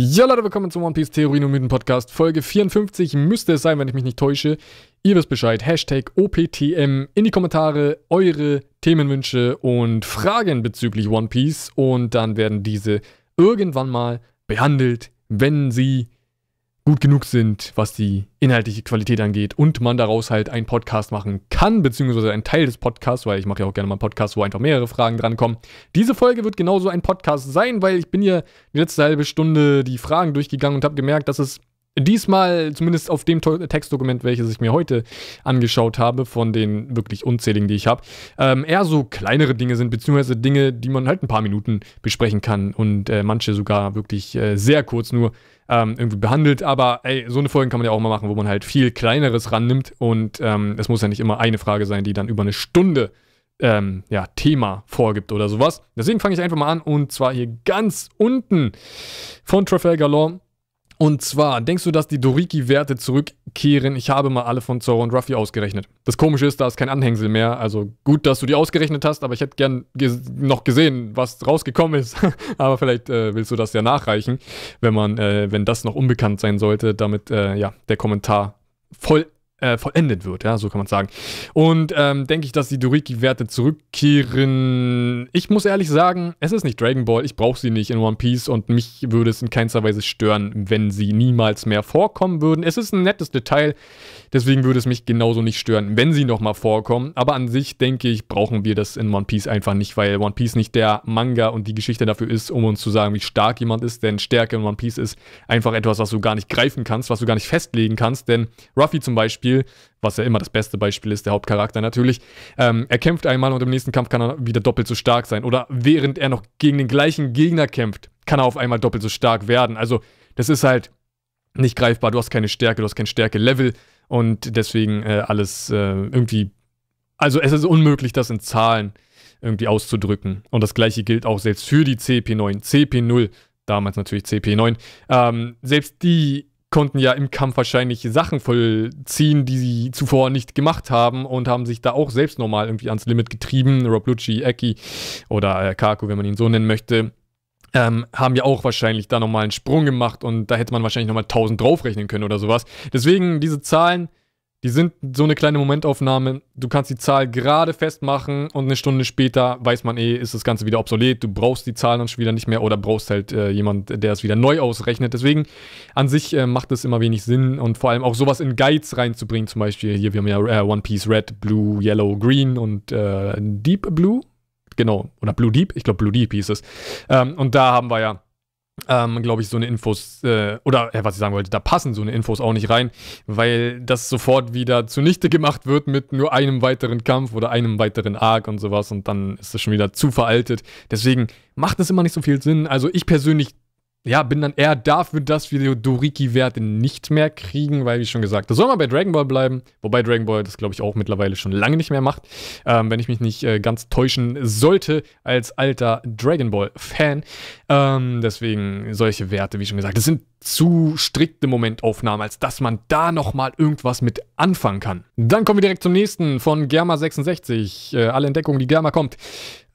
Ja, Leute, willkommen zum One Piece Theorien und Mythen Podcast. Folge 54 müsste es sein, wenn ich mich nicht täusche. Ihr wisst Bescheid. Hashtag OPTM in die Kommentare eure Themenwünsche und Fragen bezüglich One Piece. Und dann werden diese irgendwann mal behandelt, wenn sie gut genug sind, was die inhaltliche Qualität angeht und man daraus halt einen Podcast machen kann, beziehungsweise einen Teil des Podcasts, weil ich mache ja auch gerne mal einen Podcast, wo einfach mehrere Fragen drankommen. Diese Folge wird genauso ein Podcast sein, weil ich bin hier die letzte halbe Stunde die Fragen durchgegangen und habe gemerkt, dass es diesmal, zumindest auf dem Textdokument, welches ich mir heute angeschaut habe, von den wirklich unzähligen, die ich habe, ähm, eher so kleinere Dinge sind, beziehungsweise Dinge, die man halt ein paar Minuten besprechen kann und äh, manche sogar wirklich äh, sehr kurz nur ähm, irgendwie behandelt. Aber ey, so eine Folge kann man ja auch mal machen, wo man halt viel Kleineres rannimmt und ähm, es muss ja nicht immer eine Frage sein, die dann über eine Stunde ähm, ja, Thema vorgibt oder sowas. Deswegen fange ich einfach mal an und zwar hier ganz unten von Trafalgar Law und zwar, denkst du, dass die Doriki-Werte zurückkehren? Ich habe mal alle von Zoro und Ruffy ausgerechnet. Das Komische ist, da ist kein Anhängsel mehr. Also gut, dass du die ausgerechnet hast, aber ich hätte gern ges noch gesehen, was rausgekommen ist. aber vielleicht äh, willst du das ja nachreichen, wenn man, äh, wenn das noch unbekannt sein sollte, damit äh, ja der Kommentar voll äh, vollendet wird, ja, so kann man sagen. Und ähm, denke ich, dass die Doriki-Werte zurückkehren. Ich muss ehrlich sagen, es ist nicht Dragon Ball, ich brauche sie nicht in One Piece und mich würde es in keinster Weise stören, wenn sie niemals mehr vorkommen würden. Es ist ein nettes Detail, deswegen würde es mich genauso nicht stören, wenn sie nochmal vorkommen. Aber an sich denke ich, brauchen wir das in One Piece einfach nicht, weil One Piece nicht der Manga und die Geschichte dafür ist, um uns zu sagen, wie stark jemand ist. Denn Stärke in One Piece ist einfach etwas, was du gar nicht greifen kannst, was du gar nicht festlegen kannst. Denn Ruffy zum Beispiel Beispiel, was ja immer das beste Beispiel ist, der Hauptcharakter natürlich, ähm, er kämpft einmal und im nächsten Kampf kann er wieder doppelt so stark sein. Oder während er noch gegen den gleichen Gegner kämpft, kann er auf einmal doppelt so stark werden. Also, das ist halt nicht greifbar. Du hast keine Stärke, du hast kein Stärke-Level und deswegen äh, alles äh, irgendwie. Also, es ist unmöglich, das in Zahlen irgendwie auszudrücken. Und das gleiche gilt auch selbst für die CP9. CP0, damals natürlich CP9. Ähm, selbst die konnten ja im Kampf wahrscheinlich Sachen vollziehen, die sie zuvor nicht gemacht haben und haben sich da auch selbst nochmal irgendwie ans Limit getrieben. Rob Lucci, Eki oder äh, Kaku, wenn man ihn so nennen möchte. Ähm, haben ja auch wahrscheinlich da nochmal einen Sprung gemacht und da hätte man wahrscheinlich nochmal 1000 draufrechnen können oder sowas. Deswegen diese Zahlen die sind so eine kleine Momentaufnahme. Du kannst die Zahl gerade festmachen und eine Stunde später weiß man eh, ist das Ganze wieder obsolet. Du brauchst die Zahlen dann schon wieder nicht mehr oder brauchst halt äh, jemand, der es wieder neu ausrechnet. Deswegen an sich äh, macht es immer wenig Sinn und vor allem auch sowas in Guides reinzubringen. Zum Beispiel hier, wir haben ja äh, One Piece Red, Blue, Yellow, Green und äh, Deep Blue. Genau, oder Blue Deep. Ich glaube, Blue Deep hieß es. Ähm, und da haben wir ja ähm, glaube ich, so eine Infos, äh, oder äh, was ich sagen wollte, da passen so eine Infos auch nicht rein, weil das sofort wieder zunichte gemacht wird mit nur einem weiteren Kampf oder einem weiteren Arc und sowas und dann ist das schon wieder zu veraltet. Deswegen macht das immer nicht so viel Sinn. Also ich persönlich ja, bin dann eher dafür, dass wir die Doriki-Werte nicht mehr kriegen, weil, wie schon gesagt, das soll mal bei Dragon Ball bleiben. Wobei Dragon Ball das, glaube ich, auch mittlerweile schon lange nicht mehr macht. Ähm, wenn ich mich nicht äh, ganz täuschen sollte, als alter Dragon Ball-Fan. Ähm, deswegen solche Werte, wie schon gesagt, das sind zu strikte Momentaufnahmen, als dass man da nochmal irgendwas mit anfangen kann. Dann kommen wir direkt zum nächsten von Germa66. Äh, alle Entdeckungen, die Germa kommt.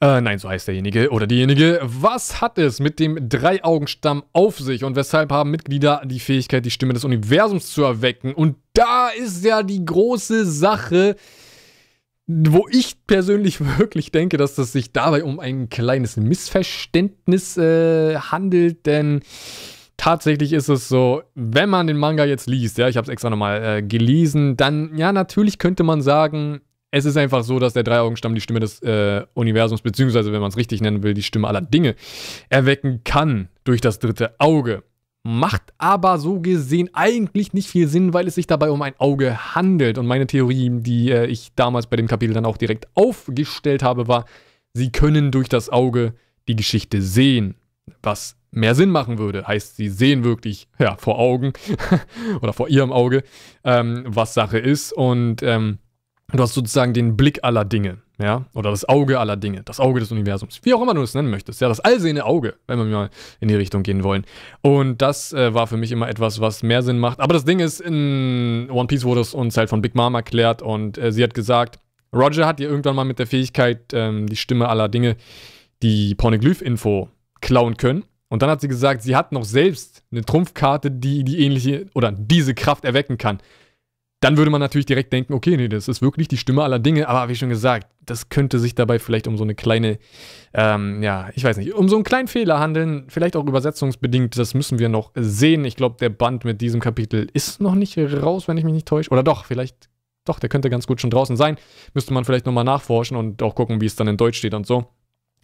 Äh, nein, so heißt derjenige oder diejenige. Was hat es mit dem Dreiaugenstamm auf sich und weshalb haben Mitglieder die Fähigkeit, die Stimme des Universums zu erwecken? Und da ist ja die große Sache, wo ich persönlich wirklich denke, dass es sich dabei um ein kleines Missverständnis äh, handelt, denn tatsächlich ist es so, wenn man den Manga jetzt liest, ja, ich habe es extra nochmal äh, gelesen, dann, ja, natürlich könnte man sagen, es ist einfach so, dass der Dreiaugenstamm die Stimme des äh, Universums, beziehungsweise, wenn man es richtig nennen will, die Stimme aller Dinge erwecken kann durch das dritte Auge. Macht aber so gesehen eigentlich nicht viel Sinn, weil es sich dabei um ein Auge handelt. Und meine Theorie, die äh, ich damals bei dem Kapitel dann auch direkt aufgestellt habe, war, sie können durch das Auge die Geschichte sehen. Was mehr Sinn machen würde. Heißt, sie sehen wirklich ja, vor Augen oder vor ihrem Auge, ähm, was Sache ist. Und ähm, du hast sozusagen den Blick aller Dinge, ja, oder das Auge aller Dinge, das Auge des Universums, wie auch immer du es nennen möchtest, ja, das allsehende Auge, wenn wir mal in die Richtung gehen wollen. Und das äh, war für mich immer etwas, was mehr Sinn macht. Aber das Ding ist, in One Piece wurde es uns halt von Big Mom erklärt und äh, sie hat gesagt, Roger hat ihr irgendwann mal mit der Fähigkeit, ähm, die Stimme aller Dinge, die Pornoglyph-Info klauen können. Und dann hat sie gesagt, sie hat noch selbst eine Trumpfkarte, die die ähnliche oder diese Kraft erwecken kann. Dann würde man natürlich direkt denken, okay, nee, das ist wirklich die Stimme aller Dinge, aber wie schon gesagt, das könnte sich dabei vielleicht um so eine kleine, ähm, ja, ich weiß nicht, um so einen kleinen Fehler handeln, vielleicht auch übersetzungsbedingt, das müssen wir noch sehen. Ich glaube, der Band mit diesem Kapitel ist noch nicht raus, wenn ich mich nicht täusche. Oder doch, vielleicht, doch, der könnte ganz gut schon draußen sein. Müsste man vielleicht nochmal nachforschen und auch gucken, wie es dann in Deutsch steht und so.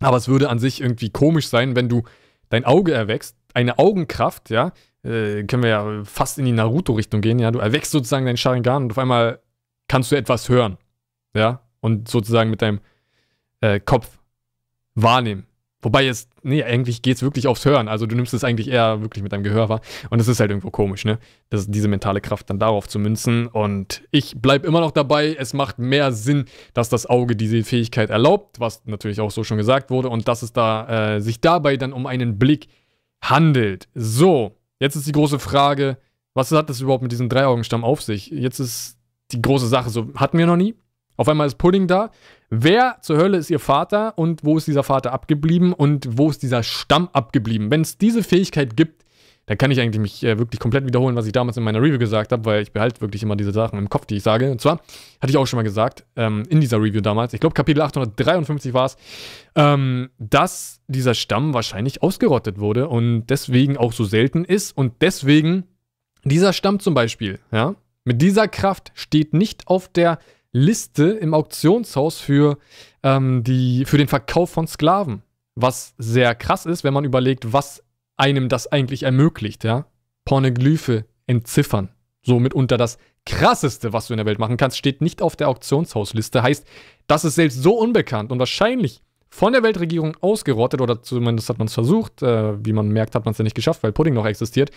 Aber es würde an sich irgendwie komisch sein, wenn du dein Auge erwächst, eine Augenkraft, ja, äh, können wir ja fast in die Naruto-Richtung gehen, ja. Du erwächst sozusagen deinen Sharingan und auf einmal kannst du etwas hören, ja, und sozusagen mit deinem äh, Kopf wahrnehmen. Wobei jetzt, nee, eigentlich geht es wirklich aufs Hören. Also du nimmst es eigentlich eher wirklich mit deinem Gehör wahr. Und es ist halt irgendwo komisch, ne? Das, diese mentale Kraft dann darauf zu münzen. Und ich bleibe immer noch dabei, es macht mehr Sinn, dass das Auge diese Fähigkeit erlaubt, was natürlich auch so schon gesagt wurde, und dass es da äh, sich dabei dann um einen Blick handelt. So, Jetzt ist die große Frage, was hat das überhaupt mit diesem Dreiaugenstamm auf sich? Jetzt ist die große Sache, so hatten wir noch nie. Auf einmal ist Pudding da. Wer zur Hölle ist ihr Vater und wo ist dieser Vater abgeblieben und wo ist dieser Stamm abgeblieben? Wenn es diese Fähigkeit gibt, da kann ich eigentlich mich äh, wirklich komplett wiederholen, was ich damals in meiner Review gesagt habe, weil ich behalte wirklich immer diese Sachen im Kopf, die ich sage. Und zwar hatte ich auch schon mal gesagt, ähm, in dieser Review damals, ich glaube Kapitel 853 war es, ähm, dass dieser Stamm wahrscheinlich ausgerottet wurde und deswegen auch so selten ist und deswegen dieser Stamm zum Beispiel, ja, mit dieser Kraft steht nicht auf der Liste im Auktionshaus für, ähm, die, für den Verkauf von Sklaven. Was sehr krass ist, wenn man überlegt, was einem das eigentlich ermöglicht, ja. Pornoglyphe entziffern. So mitunter das krasseste, was du in der Welt machen kannst, steht nicht auf der Auktionshausliste. Heißt, das ist selbst so unbekannt und wahrscheinlich von der Weltregierung ausgerottet, oder zumindest hat man es versucht, äh, wie man merkt, hat man es ja nicht geschafft, weil Pudding noch existiert,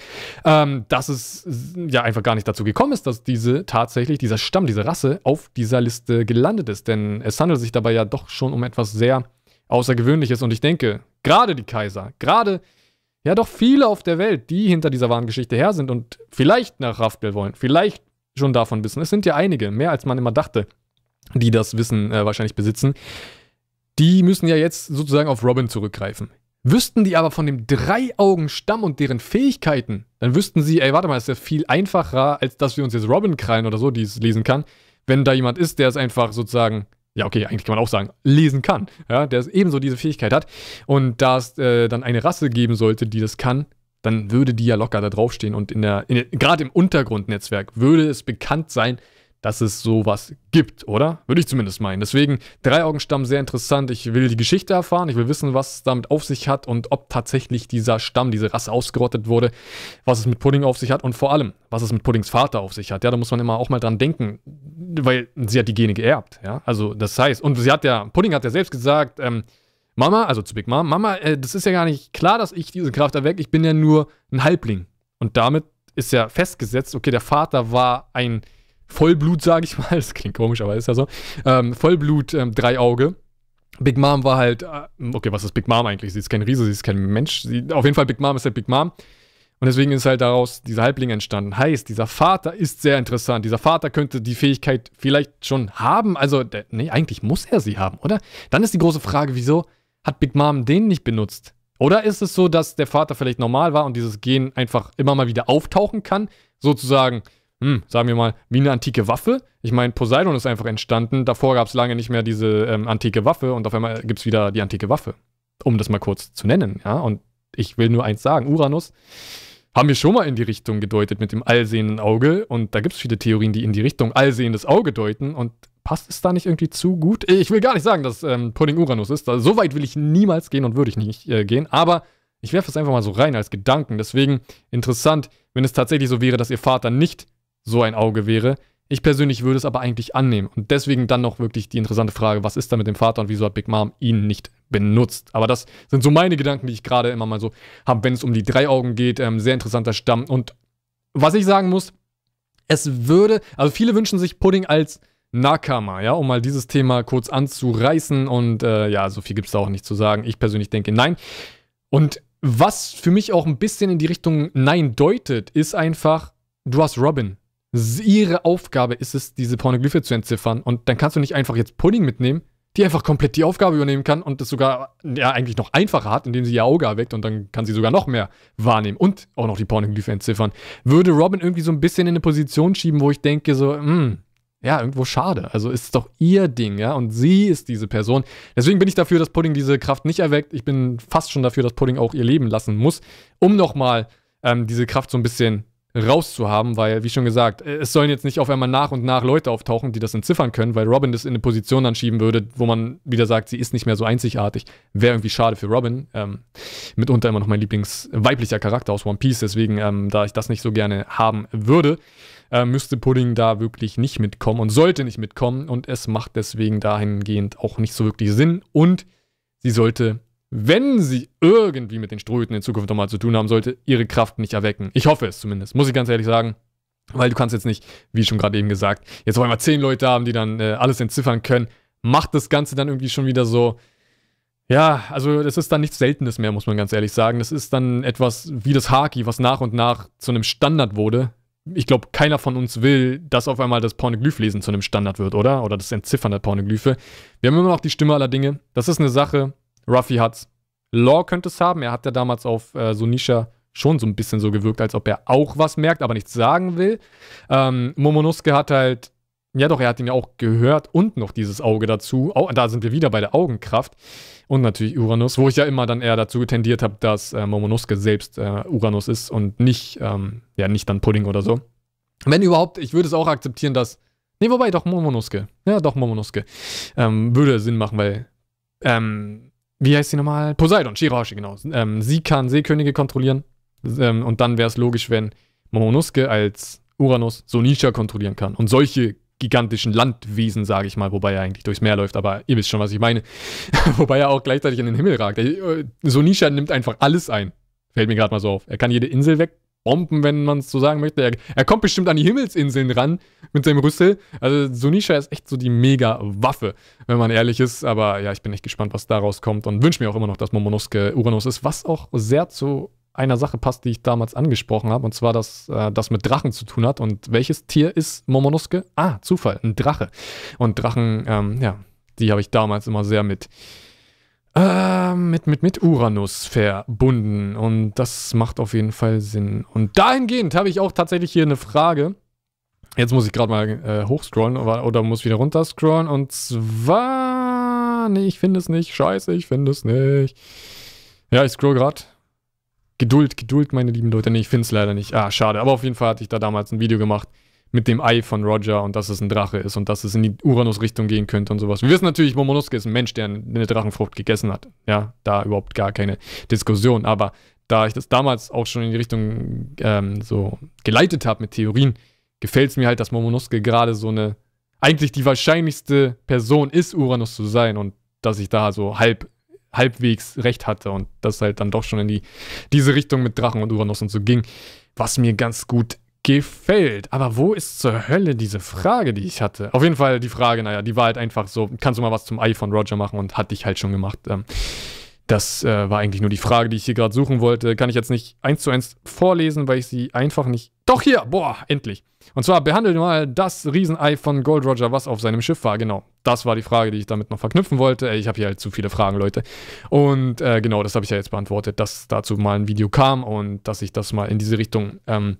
ähm, dass es ja einfach gar nicht dazu gekommen ist, dass diese tatsächlich, dieser Stamm, diese Rasse auf dieser Liste gelandet ist. Denn es handelt sich dabei ja doch schon um etwas sehr Außergewöhnliches und ich denke, gerade die Kaiser, gerade ja doch viele auf der Welt, die hinter dieser wahren Geschichte her sind und vielleicht nach Raftel wollen, vielleicht schon davon wissen. Es sind ja einige, mehr als man immer dachte, die das Wissen äh, wahrscheinlich besitzen. Die müssen ja jetzt sozusagen auf Robin zurückgreifen. Wüssten die aber von dem Drei-Augen-Stamm und deren Fähigkeiten, dann wüssten sie, ey, warte mal, ist ja viel einfacher, als dass wir uns jetzt Robin krallen oder so, die es lesen kann, wenn da jemand ist, der es einfach sozusagen ja, okay, eigentlich kann man auch sagen, lesen kann, ja, der ebenso diese Fähigkeit hat. Und da es äh, dann eine Rasse geben sollte, die das kann, dann würde die ja locker da draufstehen. Und in der, in der gerade im Untergrundnetzwerk würde es bekannt sein, dass es sowas gibt, oder? Würde ich zumindest meinen. Deswegen Dreiaugenstamm sehr interessant. Ich will die Geschichte erfahren, ich will wissen, was es damit auf sich hat und ob tatsächlich dieser Stamm, diese Rasse ausgerottet wurde, was es mit Pudding auf sich hat und vor allem, was es mit Puddings Vater auf sich hat. Ja, da muss man immer auch mal dran denken, weil sie hat die Gene geerbt, ja. Also das heißt, und sie hat ja, Pudding hat ja selbst gesagt, ähm, Mama, also zu Big Mom, Mama, äh, das ist ja gar nicht klar, dass ich diese Kraft erwecke, ich bin ja nur ein Halbling. Und damit ist ja festgesetzt, okay, der Vater war ein Vollblut, sage ich mal. Das klingt komisch, aber ist ja so. Ähm, Vollblut, ähm, Dreiauge. Big Mom war halt, äh, okay, was ist Big Mom eigentlich? Sie ist kein Riese, sie ist kein Mensch. Sie, auf jeden Fall, Big Mom ist halt Big Mom. Und deswegen ist halt daraus dieser Halbling entstanden. Heißt, dieser Vater ist sehr interessant. Dieser Vater könnte die Fähigkeit vielleicht schon haben. Also, der, nee, eigentlich muss er sie haben, oder? Dann ist die große Frage, wieso hat Big Mom den nicht benutzt? Oder ist es so, dass der Vater vielleicht normal war und dieses Gen einfach immer mal wieder auftauchen kann? Sozusagen, hm, sagen wir mal, wie eine antike Waffe. Ich meine, Poseidon ist einfach entstanden. Davor gab es lange nicht mehr diese ähm, antike Waffe und auf einmal gibt es wieder die antike Waffe. Um das mal kurz zu nennen, ja. Und ich will nur eins sagen: Uranus haben wir schon mal in die Richtung gedeutet mit dem allsehenden Auge. Und da gibt es viele Theorien, die in die Richtung allsehendes Auge deuten. Und passt es da nicht irgendwie zu gut? Ich will gar nicht sagen, dass ähm, Pudding Uranus ist. Also, so weit will ich niemals gehen und würde ich nicht äh, gehen. Aber ich werfe es einfach mal so rein als Gedanken. Deswegen interessant, wenn es tatsächlich so wäre, dass ihr Vater nicht so ein Auge wäre. Ich persönlich würde es aber eigentlich annehmen. Und deswegen dann noch wirklich die interessante Frage, was ist da mit dem Vater und wieso hat Big Mom ihn nicht benutzt? Aber das sind so meine Gedanken, die ich gerade immer mal so habe, wenn es um die drei Augen geht. Ähm, sehr interessanter Stamm. Und was ich sagen muss, es würde, also viele wünschen sich Pudding als Nakama, ja, um mal dieses Thema kurz anzureißen. Und äh, ja, so viel gibt es da auch nicht zu sagen. Ich persönlich denke nein. Und was für mich auch ein bisschen in die Richtung Nein deutet, ist einfach, du hast Robin. Ihre Aufgabe ist es, diese Pornoglyphe zu entziffern. Und dann kannst du nicht einfach jetzt Pudding mitnehmen, die einfach komplett die Aufgabe übernehmen kann und das sogar ja eigentlich noch einfacher hat, indem sie ihr Auge erweckt und dann kann sie sogar noch mehr wahrnehmen und auch noch die Pornoglyphe entziffern. Würde Robin irgendwie so ein bisschen in eine Position schieben, wo ich denke so, hm, ja, irgendwo schade. Also ist es doch ihr Ding, ja, und sie ist diese Person. Deswegen bin ich dafür, dass Pudding diese Kraft nicht erweckt. Ich bin fast schon dafür, dass Pudding auch ihr Leben lassen muss, um nochmal ähm, diese Kraft so ein bisschen rauszuhaben, weil, wie schon gesagt, es sollen jetzt nicht auf einmal nach und nach Leute auftauchen, die das entziffern können, weil Robin das in eine Position anschieben würde, wo man wieder sagt, sie ist nicht mehr so einzigartig. Wäre irgendwie schade für Robin. Ähm, mitunter immer noch mein Lieblingsweiblicher Charakter aus One Piece, deswegen, ähm, da ich das nicht so gerne haben würde, äh, müsste Pudding da wirklich nicht mitkommen und sollte nicht mitkommen und es macht deswegen dahingehend auch nicht so wirklich Sinn und sie sollte wenn sie irgendwie mit den Strohhüten in Zukunft nochmal zu tun haben sollte, ihre Kraft nicht erwecken. Ich hoffe es zumindest, muss ich ganz ehrlich sagen. Weil du kannst jetzt nicht, wie schon gerade eben gesagt, jetzt auf einmal zehn Leute haben, die dann äh, alles entziffern können. Macht das Ganze dann irgendwie schon wieder so. Ja, also das ist dann nichts Seltenes mehr, muss man ganz ehrlich sagen. Das ist dann etwas wie das Haki, was nach und nach zu einem Standard wurde. Ich glaube, keiner von uns will, dass auf einmal das Pornoglyphlesen zu einem Standard wird, oder? Oder das Entziffern der Pornoglyphe. Wir haben immer noch die Stimme aller Dinge. Das ist eine Sache, Ruffy hat's. Law könnte es haben. Er hat ja damals auf äh, Sonisha schon so ein bisschen so gewirkt, als ob er auch was merkt, aber nichts sagen will. Ähm, Momonosuke hat halt, ja doch, er hat ihn ja auch gehört und noch dieses Auge dazu. Auch, da sind wir wieder bei der Augenkraft. Und natürlich Uranus, wo ich ja immer dann eher dazu tendiert habe, dass äh, Momonosuke selbst äh, Uranus ist und nicht, ähm, ja, nicht dann Pudding oder so. Wenn überhaupt, ich würde es auch akzeptieren, dass. Nee, wobei, doch Momonosuke. Ja, doch Momonosuke. Ähm, würde Sinn machen, weil ähm, wie heißt sie nochmal? Poseidon, Shirahoshi, genau. Ähm, sie kann Seekönige kontrollieren. Ähm, und dann wäre es logisch, wenn Momonosuke als Uranus Sonisha kontrollieren kann. Und solche gigantischen Landwesen, sage ich mal, wobei er eigentlich durchs Meer läuft, aber ihr wisst schon, was ich meine. wobei er auch gleichzeitig in den Himmel ragt. Äh, Sonisha nimmt einfach alles ein. Fällt mir gerade mal so auf. Er kann jede Insel weg Bomben, wenn man es so sagen möchte. Er, er, kommt bestimmt an die Himmelsinseln ran mit seinem Rüssel. Also Sonisha ist echt so die Mega-Waffe, wenn man ehrlich ist. Aber ja, ich bin echt gespannt, was daraus kommt und wünsche mir auch immer noch, dass Momonosuke Uranus ist, was auch sehr zu einer Sache passt, die ich damals angesprochen habe, und zwar, dass äh, das mit Drachen zu tun hat. Und welches Tier ist Momonosuke? Ah, Zufall, ein Drache. Und Drachen, ähm, ja, die habe ich damals immer sehr mit äh, mit, mit, mit Uranus verbunden. Und das macht auf jeden Fall Sinn. Und dahingehend habe ich auch tatsächlich hier eine Frage. Jetzt muss ich gerade mal äh, hochscrollen oder, oder muss wieder runterscrollen. Und zwar. Nee, ich finde es nicht. Scheiße, ich finde es nicht. Ja, ich scroll gerade. Geduld, Geduld, meine lieben Leute. Nee, ich finde es leider nicht. Ah, schade. Aber auf jeden Fall hatte ich da damals ein Video gemacht mit dem Ei von Roger und dass es ein Drache ist und dass es in die Uranus-Richtung gehen könnte und sowas. Wir wissen natürlich, Momonosuke ist ein Mensch, der eine Drachenfrucht gegessen hat. Ja, da überhaupt gar keine Diskussion. Aber da ich das damals auch schon in die Richtung ähm, so geleitet habe mit Theorien, gefällt es mir halt, dass Momonosuke gerade so eine, eigentlich die wahrscheinlichste Person ist, Uranus zu sein und dass ich da so halb halbwegs recht hatte und das halt dann doch schon in die, diese Richtung mit Drachen und Uranus und so ging, was mir ganz gut gefällt. Aber wo ist zur Hölle diese Frage, die ich hatte? Auf jeden Fall die Frage, naja, die war halt einfach so, kannst du mal was zum Ei von Roger machen und hatte ich halt schon gemacht. Ähm, das äh, war eigentlich nur die Frage, die ich hier gerade suchen wollte. Kann ich jetzt nicht eins zu eins vorlesen, weil ich sie einfach nicht. Doch hier, boah, endlich. Und zwar behandelt mal das Riesenei von Gold Roger, was auf seinem Schiff war. Genau, das war die Frage, die ich damit noch verknüpfen wollte. Ich habe hier halt zu viele Fragen, Leute. Und äh, genau, das habe ich ja jetzt beantwortet, dass dazu mal ein Video kam und dass ich das mal in diese Richtung ähm,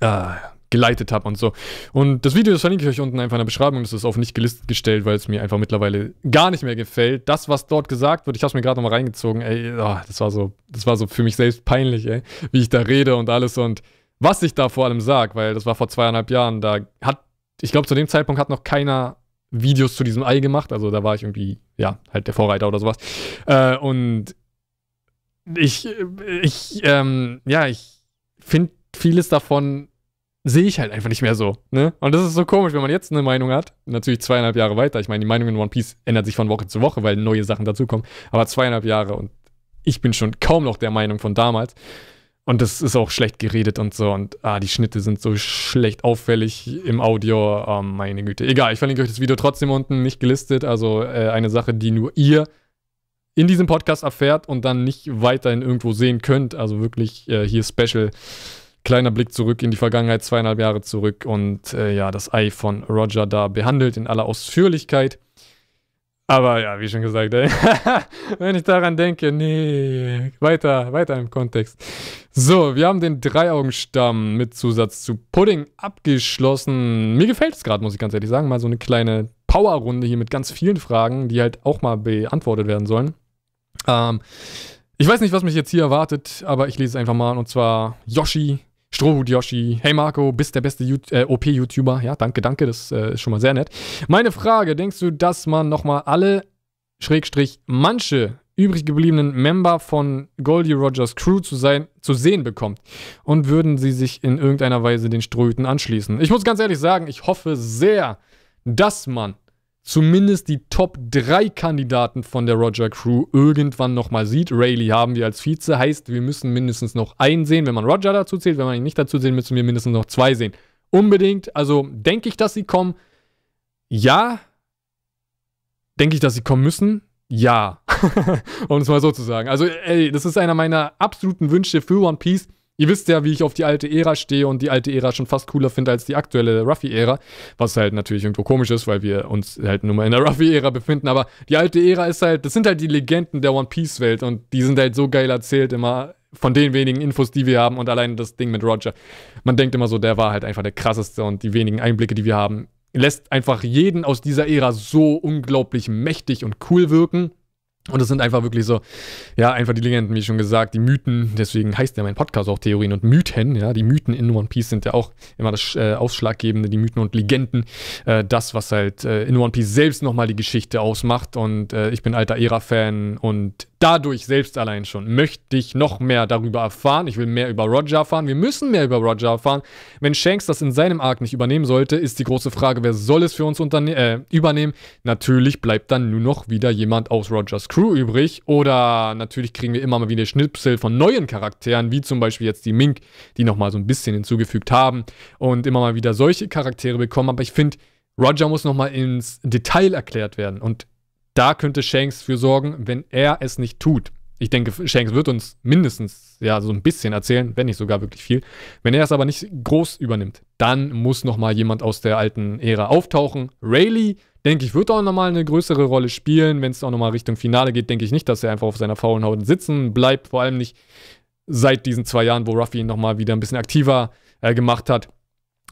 äh, geleitet habe und so. Und das Video, das verlinke ich euch unten einfach in der Beschreibung. Das ist auf nicht gelistet gestellt, weil es mir einfach mittlerweile gar nicht mehr gefällt. Das, was dort gesagt wird, ich habe es mir gerade nochmal reingezogen, ey, oh, das war so, das war so für mich selbst peinlich, ey, wie ich da rede und alles und was ich da vor allem sage, weil das war vor zweieinhalb Jahren, da hat, ich glaube, zu dem Zeitpunkt hat noch keiner Videos zu diesem Ei gemacht, also da war ich irgendwie, ja, halt der Vorreiter oder sowas. Äh, und ich, ich, ähm, ja, ich finde vieles davon sehe ich halt einfach nicht mehr so. Ne? Und das ist so komisch, wenn man jetzt eine Meinung hat. Natürlich zweieinhalb Jahre weiter. Ich meine, die Meinung in One Piece ändert sich von Woche zu Woche, weil neue Sachen dazukommen. Aber zweieinhalb Jahre und ich bin schon kaum noch der Meinung von damals. Und das ist auch schlecht geredet und so. Und ah, die Schnitte sind so schlecht auffällig im Audio. Oh, meine Güte. Egal, ich verlinke euch das Video trotzdem unten, nicht gelistet. Also äh, eine Sache, die nur ihr in diesem Podcast erfährt und dann nicht weiterhin irgendwo sehen könnt. Also wirklich äh, hier Special Kleiner Blick zurück in die Vergangenheit, zweieinhalb Jahre zurück und äh, ja, das Ei von Roger da behandelt in aller Ausführlichkeit. Aber ja, wie schon gesagt, ey. wenn ich daran denke, nee, weiter, weiter im Kontext. So, wir haben den Dreiaugenstamm mit Zusatz zu Pudding abgeschlossen. Mir gefällt es gerade, muss ich ganz ehrlich sagen. Mal so eine kleine Powerrunde hier mit ganz vielen Fragen, die halt auch mal beantwortet werden sollen. Ähm, ich weiß nicht, was mich jetzt hier erwartet, aber ich lese es einfach mal. Und zwar Yoshi Strohhut Yoshi. Hey Marco, bist der beste äh, OP-YouTuber. Ja, danke, danke, das äh, ist schon mal sehr nett. Meine Frage, denkst du, dass man nochmal alle, Schrägstrich, manche übrig gebliebenen Member von Goldie Rogers Crew zu, sein, zu sehen bekommt? Und würden sie sich in irgendeiner Weise den Strohhüten anschließen? Ich muss ganz ehrlich sagen, ich hoffe sehr, dass man zumindest die Top 3 Kandidaten von der Roger Crew irgendwann nochmal sieht. Rayleigh haben wir als Vize, heißt, wir müssen mindestens noch einen sehen, wenn man Roger dazu zählt. Wenn man ihn nicht dazu zählt, müssen wir mindestens noch zwei sehen. Unbedingt. Also denke ich, dass sie kommen? Ja. Denke ich, dass sie kommen müssen? Ja. um es mal so zu sagen. Also, ey, das ist einer meiner absoluten Wünsche für One Piece. Ihr wisst ja, wie ich auf die alte Ära stehe und die alte Ära schon fast cooler finde als die aktuelle Ruffy-Ära. Was halt natürlich irgendwo komisch ist, weil wir uns halt nur mal in der Ruffy-Ära befinden. Aber die alte Ära ist halt, das sind halt die Legenden der One Piece-Welt und die sind halt so geil erzählt immer von den wenigen Infos, die wir haben und allein das Ding mit Roger. Man denkt immer so, der war halt einfach der krasseste und die wenigen Einblicke, die wir haben, lässt einfach jeden aus dieser Ära so unglaublich mächtig und cool wirken. Und es sind einfach wirklich so, ja, einfach die Legenden, wie schon gesagt, die Mythen. Deswegen heißt ja mein Podcast auch Theorien und Mythen. Ja, die Mythen in One Piece sind ja auch immer das äh, Ausschlaggebende, die Mythen und Legenden. Äh, das, was halt äh, in One Piece selbst nochmal die Geschichte ausmacht. Und äh, ich bin alter Ära-Fan und dadurch selbst allein schon möchte ich noch mehr darüber erfahren. Ich will mehr über Roger erfahren. Wir müssen mehr über Roger erfahren. Wenn Shanks das in seinem Arc nicht übernehmen sollte, ist die große Frage, wer soll es für uns äh, übernehmen? Natürlich bleibt dann nur noch wieder jemand aus Rogers Crew übrig. Oder natürlich kriegen wir immer mal wieder Schnipsel von neuen Charakteren, wie zum Beispiel jetzt die Mink, die nochmal so ein bisschen hinzugefügt haben und immer mal wieder solche Charaktere bekommen. Aber ich finde, Roger muss nochmal ins Detail erklärt werden. Und da könnte Shanks für sorgen, wenn er es nicht tut. Ich denke, Shanks wird uns mindestens ja so ein bisschen erzählen, wenn nicht sogar wirklich viel. Wenn er es aber nicht groß übernimmt, dann muss noch mal jemand aus der alten Ära auftauchen. Rayleigh, denke ich, wird auch noch mal eine größere Rolle spielen. Wenn es auch noch mal Richtung Finale geht, denke ich nicht, dass er einfach auf seiner faulen Haut sitzen bleibt. Vor allem nicht seit diesen zwei Jahren, wo Ruffy ihn noch mal wieder ein bisschen aktiver äh, gemacht hat.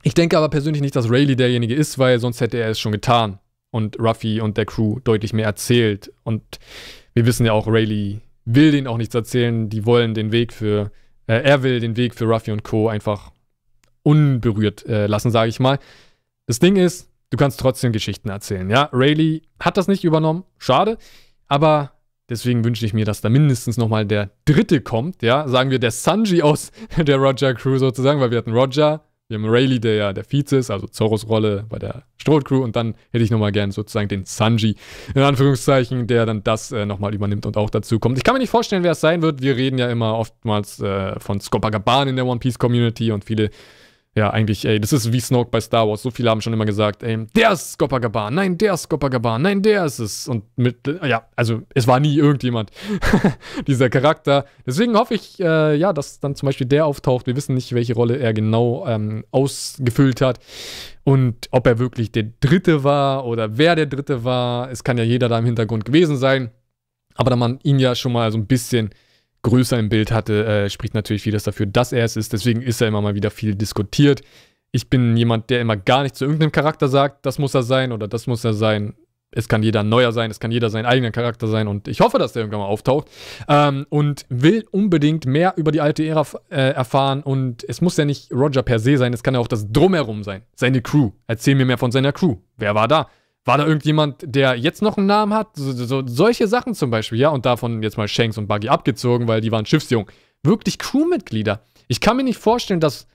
Ich denke aber persönlich nicht, dass Rayleigh derjenige ist, weil sonst hätte er es schon getan und Ruffy und der Crew deutlich mehr erzählt. Und wir wissen ja auch, Rayleigh will denen auch nichts erzählen. Die wollen den Weg für, äh, er will den Weg für Ruffy und Co. einfach unberührt äh, lassen, sage ich mal. Das Ding ist, du kannst trotzdem Geschichten erzählen. Ja, Rayleigh hat das nicht übernommen, schade, aber deswegen wünsche ich mir, dass da mindestens nochmal der dritte kommt. Ja, sagen wir der Sanji aus der Roger Crew sozusagen, weil wir hatten Roger, wir haben Rayleigh, der ja der Vize ist, also Zoros Rolle bei der Strohcrew. Und dann hätte ich nochmal gern sozusagen den Sanji, in Anführungszeichen, der dann das äh, nochmal übernimmt und auch dazu kommt. Ich kann mir nicht vorstellen, wer es sein wird. Wir reden ja immer oftmals äh, von Skopagaban in der One Piece Community und viele ja, eigentlich, ey, das ist wie Snoke bei Star Wars. So viele haben schon immer gesagt, ey, der ist Skopagaban, nein, der ist Skopagaban, nein, der ist es. Und mit, ja, also es war nie irgendjemand, dieser Charakter. Deswegen hoffe ich, äh, ja, dass dann zum Beispiel der auftaucht. Wir wissen nicht, welche Rolle er genau ähm, ausgefüllt hat. Und ob er wirklich der Dritte war oder wer der Dritte war. Es kann ja jeder da im Hintergrund gewesen sein. Aber da man ihn ja schon mal so ein bisschen größer im Bild hatte, äh, spricht natürlich vieles dafür, dass er es ist. Deswegen ist er immer mal wieder viel diskutiert. Ich bin jemand, der immer gar nicht zu irgendeinem Charakter sagt, das muss er sein oder das muss er sein. Es kann jeder neuer sein, es kann jeder sein eigener Charakter sein und ich hoffe, dass der irgendwann mal auftaucht. Ähm, und will unbedingt mehr über die alte Ära äh, erfahren und es muss ja nicht Roger per se sein, es kann ja auch das Drumherum sein. Seine Crew. Erzähl mir mehr von seiner Crew. Wer war da? War da irgendjemand, der jetzt noch einen Namen hat? So, so, solche Sachen zum Beispiel, ja. Und davon jetzt mal Shanks und Buggy abgezogen, weil die waren schiffsjung. Wirklich Crewmitglieder. Ich kann mir nicht vorstellen, dass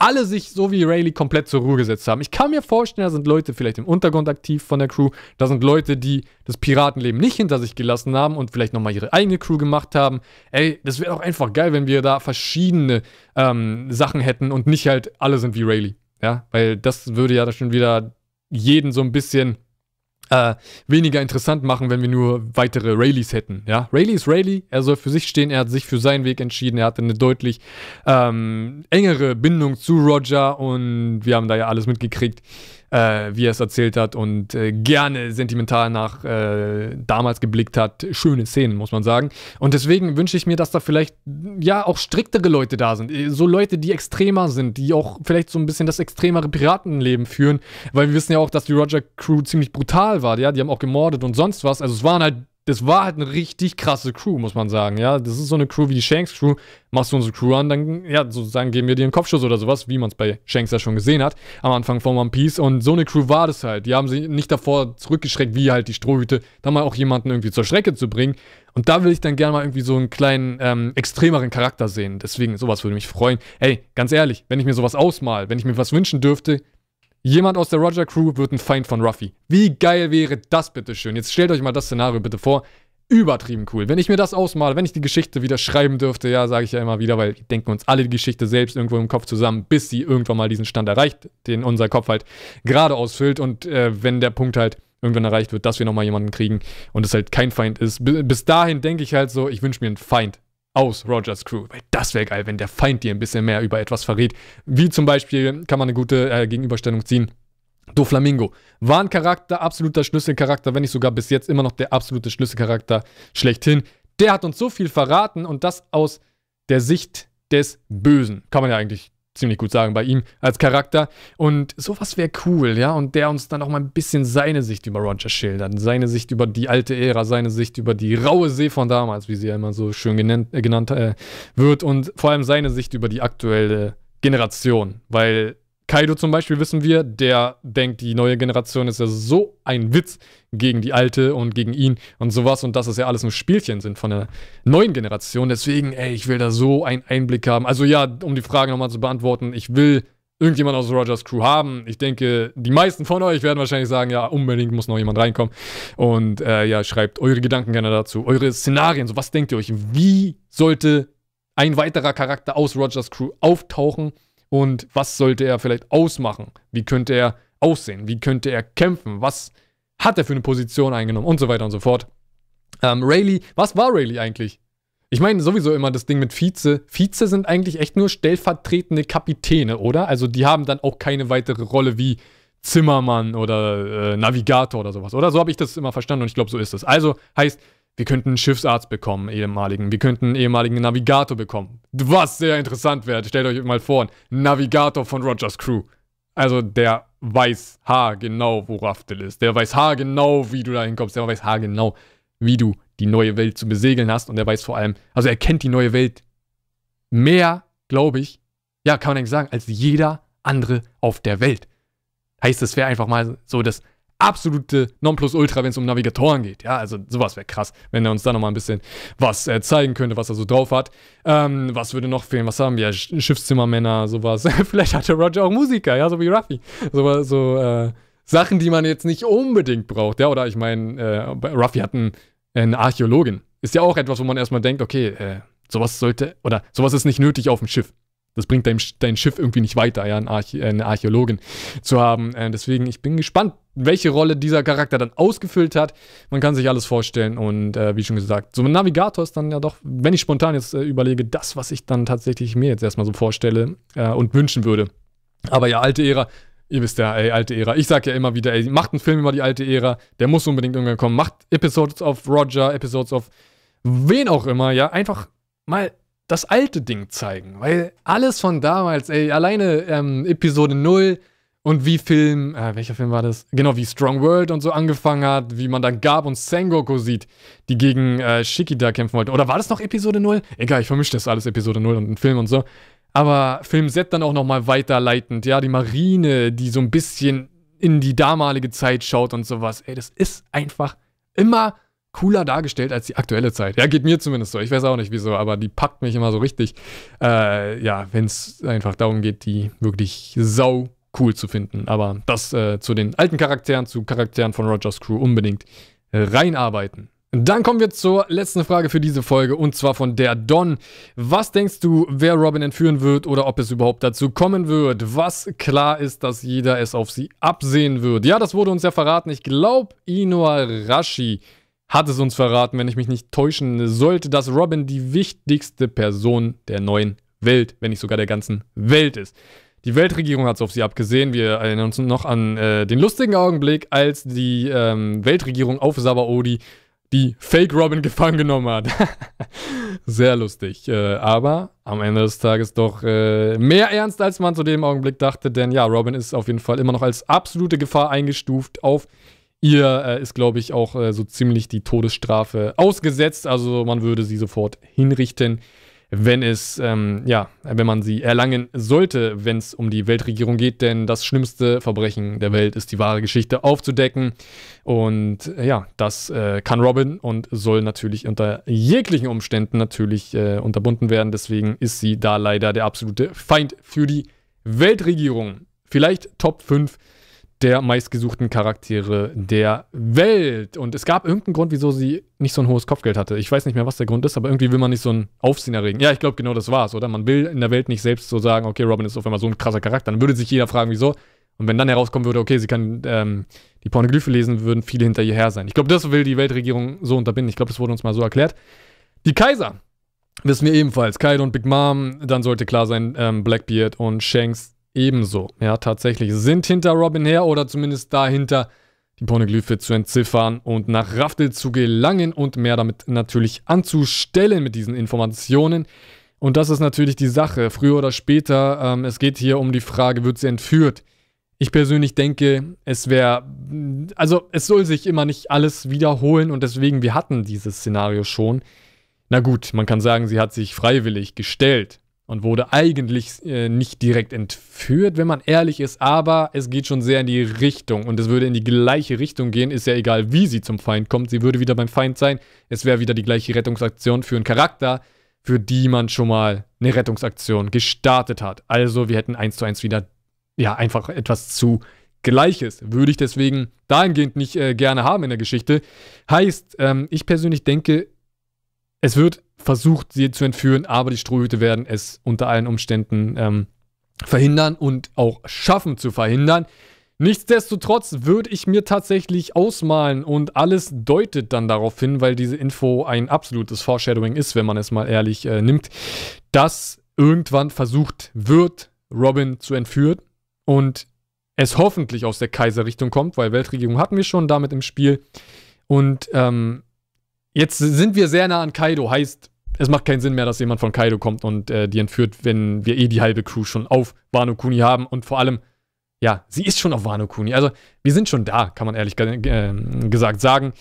alle sich so wie Rayleigh komplett zur Ruhe gesetzt haben. Ich kann mir vorstellen, da sind Leute vielleicht im Untergrund aktiv von der Crew. Da sind Leute, die das Piratenleben nicht hinter sich gelassen haben und vielleicht nochmal ihre eigene Crew gemacht haben. Ey, das wäre doch einfach geil, wenn wir da verschiedene ähm, Sachen hätten und nicht halt alle sind wie Rayleigh. Ja, weil das würde ja schon wieder jeden so ein bisschen äh, weniger interessant machen, wenn wir nur weitere Rayleighs hätten. Ja, Rayleigh ist Rayleigh, er soll für sich stehen, er hat sich für seinen Weg entschieden, er hatte eine deutlich ähm, engere Bindung zu Roger und wir haben da ja alles mitgekriegt. Äh, wie er es erzählt hat und äh, gerne sentimental nach äh, damals geblickt hat. Schöne Szenen, muss man sagen. Und deswegen wünsche ich mir, dass da vielleicht ja auch striktere Leute da sind. Äh, so Leute, die extremer sind, die auch vielleicht so ein bisschen das extremere Piratenleben führen. Weil wir wissen ja auch, dass die Roger Crew ziemlich brutal war. Ja, die haben auch gemordet und sonst was. Also es waren halt das war halt eine richtig krasse Crew, muss man sagen. Ja, das ist so eine Crew wie die Shanks Crew. Machst du unsere Crew an, dann, ja, sozusagen geben wir dir einen Kopfschuss oder sowas, wie man es bei Shanks ja schon gesehen hat, am Anfang von One Piece. Und so eine Crew war das halt. Die haben sich nicht davor zurückgeschreckt, wie halt die Strohhüte, da mal auch jemanden irgendwie zur Strecke zu bringen. Und da will ich dann gerne mal irgendwie so einen kleinen, ähm, extremeren Charakter sehen. Deswegen, sowas würde mich freuen. Ey, ganz ehrlich, wenn ich mir sowas ausmal, wenn ich mir was wünschen dürfte, Jemand aus der Roger Crew wird ein Feind von Ruffy. Wie geil wäre das bitte schön? Jetzt stellt euch mal das Szenario bitte vor. Übertrieben cool. Wenn ich mir das ausmale, wenn ich die Geschichte wieder schreiben dürfte, ja, sage ich ja immer wieder, weil wir denken uns alle die Geschichte selbst irgendwo im Kopf zusammen, bis sie irgendwann mal diesen Stand erreicht, den unser Kopf halt gerade ausfüllt. Und äh, wenn der Punkt halt irgendwann erreicht wird, dass wir nochmal jemanden kriegen und es halt kein Feind ist. Bis dahin denke ich halt so, ich wünsche mir einen Feind aus Rogers Crew. Weil das wäre geil, wenn der Feind dir ein bisschen mehr über etwas verrät. Wie zum Beispiel kann man eine gute äh, Gegenüberstellung ziehen. Doflamingo war ein Charakter, absoluter Schlüsselcharakter, wenn nicht sogar bis jetzt immer noch der absolute Schlüsselcharakter schlechthin. Der hat uns so viel verraten und das aus der Sicht des Bösen. Kann man ja eigentlich ziemlich gut sagen bei ihm als Charakter. Und sowas wäre cool, ja. Und der uns dann auch mal ein bisschen seine Sicht über Roger schildert. Seine Sicht über die alte Ära, seine Sicht über die raue See von damals, wie sie ja immer so schön genannt, äh, genannt äh, wird. Und vor allem seine Sicht über die aktuelle Generation. Weil Kaido zum Beispiel wissen wir, der denkt, die neue Generation ist ja so ein Witz gegen die alte und gegen ihn und sowas und dass es ja alles nur Spielchen sind von der neuen Generation. Deswegen, ey, ich will da so einen Einblick haben. Also ja, um die Frage nochmal zu beantworten, ich will irgendjemand aus Rogers Crew haben. Ich denke, die meisten von euch werden wahrscheinlich sagen, ja, unbedingt muss noch jemand reinkommen. Und äh, ja, schreibt eure Gedanken gerne dazu, eure Szenarien. So, was denkt ihr euch? Wie sollte ein weiterer Charakter aus Rogers Crew auftauchen? Und was sollte er vielleicht ausmachen? Wie könnte er aussehen? Wie könnte er kämpfen? Was hat er für eine Position eingenommen? Und so weiter und so fort. Ähm, Rayleigh, was war Rayleigh eigentlich? Ich meine sowieso immer das Ding mit Vize. Vize sind eigentlich echt nur stellvertretende Kapitäne, oder? Also die haben dann auch keine weitere Rolle wie Zimmermann oder äh, Navigator oder sowas, oder? So habe ich das immer verstanden und ich glaube, so ist es. Also heißt, wir könnten einen Schiffsarzt bekommen, ehemaligen. Wir könnten einen ehemaligen Navigator bekommen. Was sehr interessant wäre. Stellt euch mal vor, ein Navigator von Rogers Crew. Also der weiß haargenau, wo Raftel ist. Der weiß haargenau, wie du da hinkommst. Der weiß haargenau, wie du die neue Welt zu besegeln hast. Und er weiß vor allem, also er kennt die neue Welt mehr, glaube ich, ja, kann man eigentlich sagen, als jeder andere auf der Welt. Heißt, es wäre einfach mal so das absolute Nonplusultra, wenn es um Navigatoren geht. Ja, also sowas wäre krass, wenn er uns da nochmal ein bisschen was äh, zeigen könnte, was er so drauf hat. Ähm, was würde noch fehlen? Was haben wir? Schiffszimmermänner, sowas. Vielleicht hatte Roger auch Musiker, ja, so wie Ruffy. So, so äh, Sachen, die man jetzt nicht unbedingt braucht. Ja, oder ich meine, äh, Ruffy hat einen, eine Archäologin. Ist ja auch etwas, wo man erstmal denkt, okay, äh, sowas sollte, oder sowas ist nicht nötig auf dem Schiff. Das bringt dein, dein Schiff irgendwie nicht weiter, ja, eine, Arch eine Archäologin zu haben. Äh, deswegen, ich bin gespannt, welche Rolle dieser Charakter dann ausgefüllt hat. Man kann sich alles vorstellen und äh, wie schon gesagt, so ein Navigator ist dann ja doch, wenn ich spontan jetzt äh, überlege, das, was ich dann tatsächlich mir jetzt erstmal so vorstelle äh, und wünschen würde. Aber ja, alte Ära, ihr wisst ja, ey, alte Ära. Ich sag ja immer wieder, ey, macht einen Film über die alte Ära, der muss unbedingt irgendwann kommen. Macht Episodes of Roger, Episodes of wen auch immer, ja, einfach mal das alte Ding zeigen. Weil alles von damals, ey, alleine ähm, Episode 0 und wie Film, äh, welcher Film war das? Genau, wie Strong World und so angefangen hat, wie man dann Gab und Sengoku sieht, die gegen äh, Shikida kämpfen wollten. Oder war das noch Episode 0? Egal, ich vermische das alles, Episode 0 und ein Film und so. Aber Film Z dann auch nochmal weiterleitend, ja, die Marine, die so ein bisschen in die damalige Zeit schaut und sowas. Ey, das ist einfach immer cooler dargestellt als die aktuelle Zeit. Ja, geht mir zumindest so. Ich weiß auch nicht wieso, aber die packt mich immer so richtig. Äh, ja, wenn es einfach darum geht, die wirklich sau cool zu finden. Aber das äh, zu den alten Charakteren, zu Charakteren von Rogers Crew unbedingt reinarbeiten. Dann kommen wir zur letzten Frage für diese Folge und zwar von der Don. Was denkst du, wer Robin entführen wird oder ob es überhaupt dazu kommen wird? Was klar ist, dass jeder es auf sie absehen wird. Ja, das wurde uns ja verraten. Ich glaube, Inuarashi hat es uns verraten, wenn ich mich nicht täuschen sollte, dass Robin die wichtigste Person der neuen Welt, wenn nicht sogar der ganzen Welt ist. Die Weltregierung hat es auf sie abgesehen. Wir erinnern uns noch an äh, den lustigen Augenblick, als die ähm, Weltregierung auf Sabaody die Fake Robin gefangen genommen hat. Sehr lustig. Äh, aber am Ende des Tages doch äh, mehr ernst, als man zu dem Augenblick dachte. Denn ja, Robin ist auf jeden Fall immer noch als absolute Gefahr eingestuft. Auf ihr äh, ist, glaube ich, auch äh, so ziemlich die Todesstrafe ausgesetzt. Also man würde sie sofort hinrichten wenn es, ähm, ja, wenn man sie erlangen sollte, wenn es um die Weltregierung geht, denn das schlimmste Verbrechen der Welt ist die wahre Geschichte aufzudecken. Und äh, ja, das äh, kann Robin und soll natürlich unter jeglichen Umständen natürlich äh, unterbunden werden. Deswegen ist sie da leider der absolute Feind für die Weltregierung. Vielleicht Top 5 der meistgesuchten Charaktere der Welt. Und es gab irgendeinen Grund, wieso sie nicht so ein hohes Kopfgeld hatte. Ich weiß nicht mehr, was der Grund ist, aber irgendwie will man nicht so ein Aufsehen erregen. Ja, ich glaube, genau das war es, oder? Man will in der Welt nicht selbst so sagen, okay, Robin ist auf einmal so ein krasser Charakter. Dann würde sich jeder fragen, wieso. Und wenn dann herauskommen würde, okay, sie kann ähm, die Pornoglyphe lesen, würden viele hinter ihr her sein. Ich glaube, das will die Weltregierung so unterbinden. Ich glaube, das wurde uns mal so erklärt. Die Kaiser wissen wir ebenfalls. Kaido und Big Mom, dann sollte klar sein, ähm, Blackbeard und Shanks ebenso. Ja, tatsächlich sind hinter Robin her oder zumindest dahinter die Pornoglyphe zu entziffern und nach Raftel zu gelangen und mehr damit natürlich anzustellen mit diesen Informationen. Und das ist natürlich die Sache. Früher oder später, ähm, es geht hier um die Frage, wird sie entführt? Ich persönlich denke, es wäre, also es soll sich immer nicht alles wiederholen und deswegen, wir hatten dieses Szenario schon. Na gut, man kann sagen, sie hat sich freiwillig gestellt und wurde eigentlich äh, nicht direkt entführt, wenn man ehrlich ist, aber es geht schon sehr in die Richtung und es würde in die gleiche Richtung gehen, ist ja egal, wie sie zum Feind kommt, sie würde wieder beim Feind sein, es wäre wieder die gleiche Rettungsaktion für einen Charakter, für die man schon mal eine Rettungsaktion gestartet hat. Also wir hätten eins zu eins wieder, ja, einfach etwas zu Gleiches. Würde ich deswegen dahingehend nicht äh, gerne haben in der Geschichte. Heißt, ähm, ich persönlich denke, es wird versucht, sie zu entführen, aber die Strohhüte werden es unter allen Umständen ähm, verhindern und auch schaffen zu verhindern. Nichtsdestotrotz würde ich mir tatsächlich ausmalen und alles deutet dann darauf hin, weil diese Info ein absolutes Foreshadowing ist, wenn man es mal ehrlich äh, nimmt, dass irgendwann versucht wird, Robin zu entführen und es hoffentlich aus der Kaiserrichtung kommt, weil Weltregierung hatten wir schon damit im Spiel. Und ähm, Jetzt sind wir sehr nah an Kaido, heißt, es macht keinen Sinn mehr, dass jemand von Kaido kommt und äh, die entführt, wenn wir eh die halbe Crew schon auf Wano Kuni haben und vor allem, ja, sie ist schon auf Wano Kuni. Also, wir sind schon da, kann man ehrlich äh, gesagt sagen.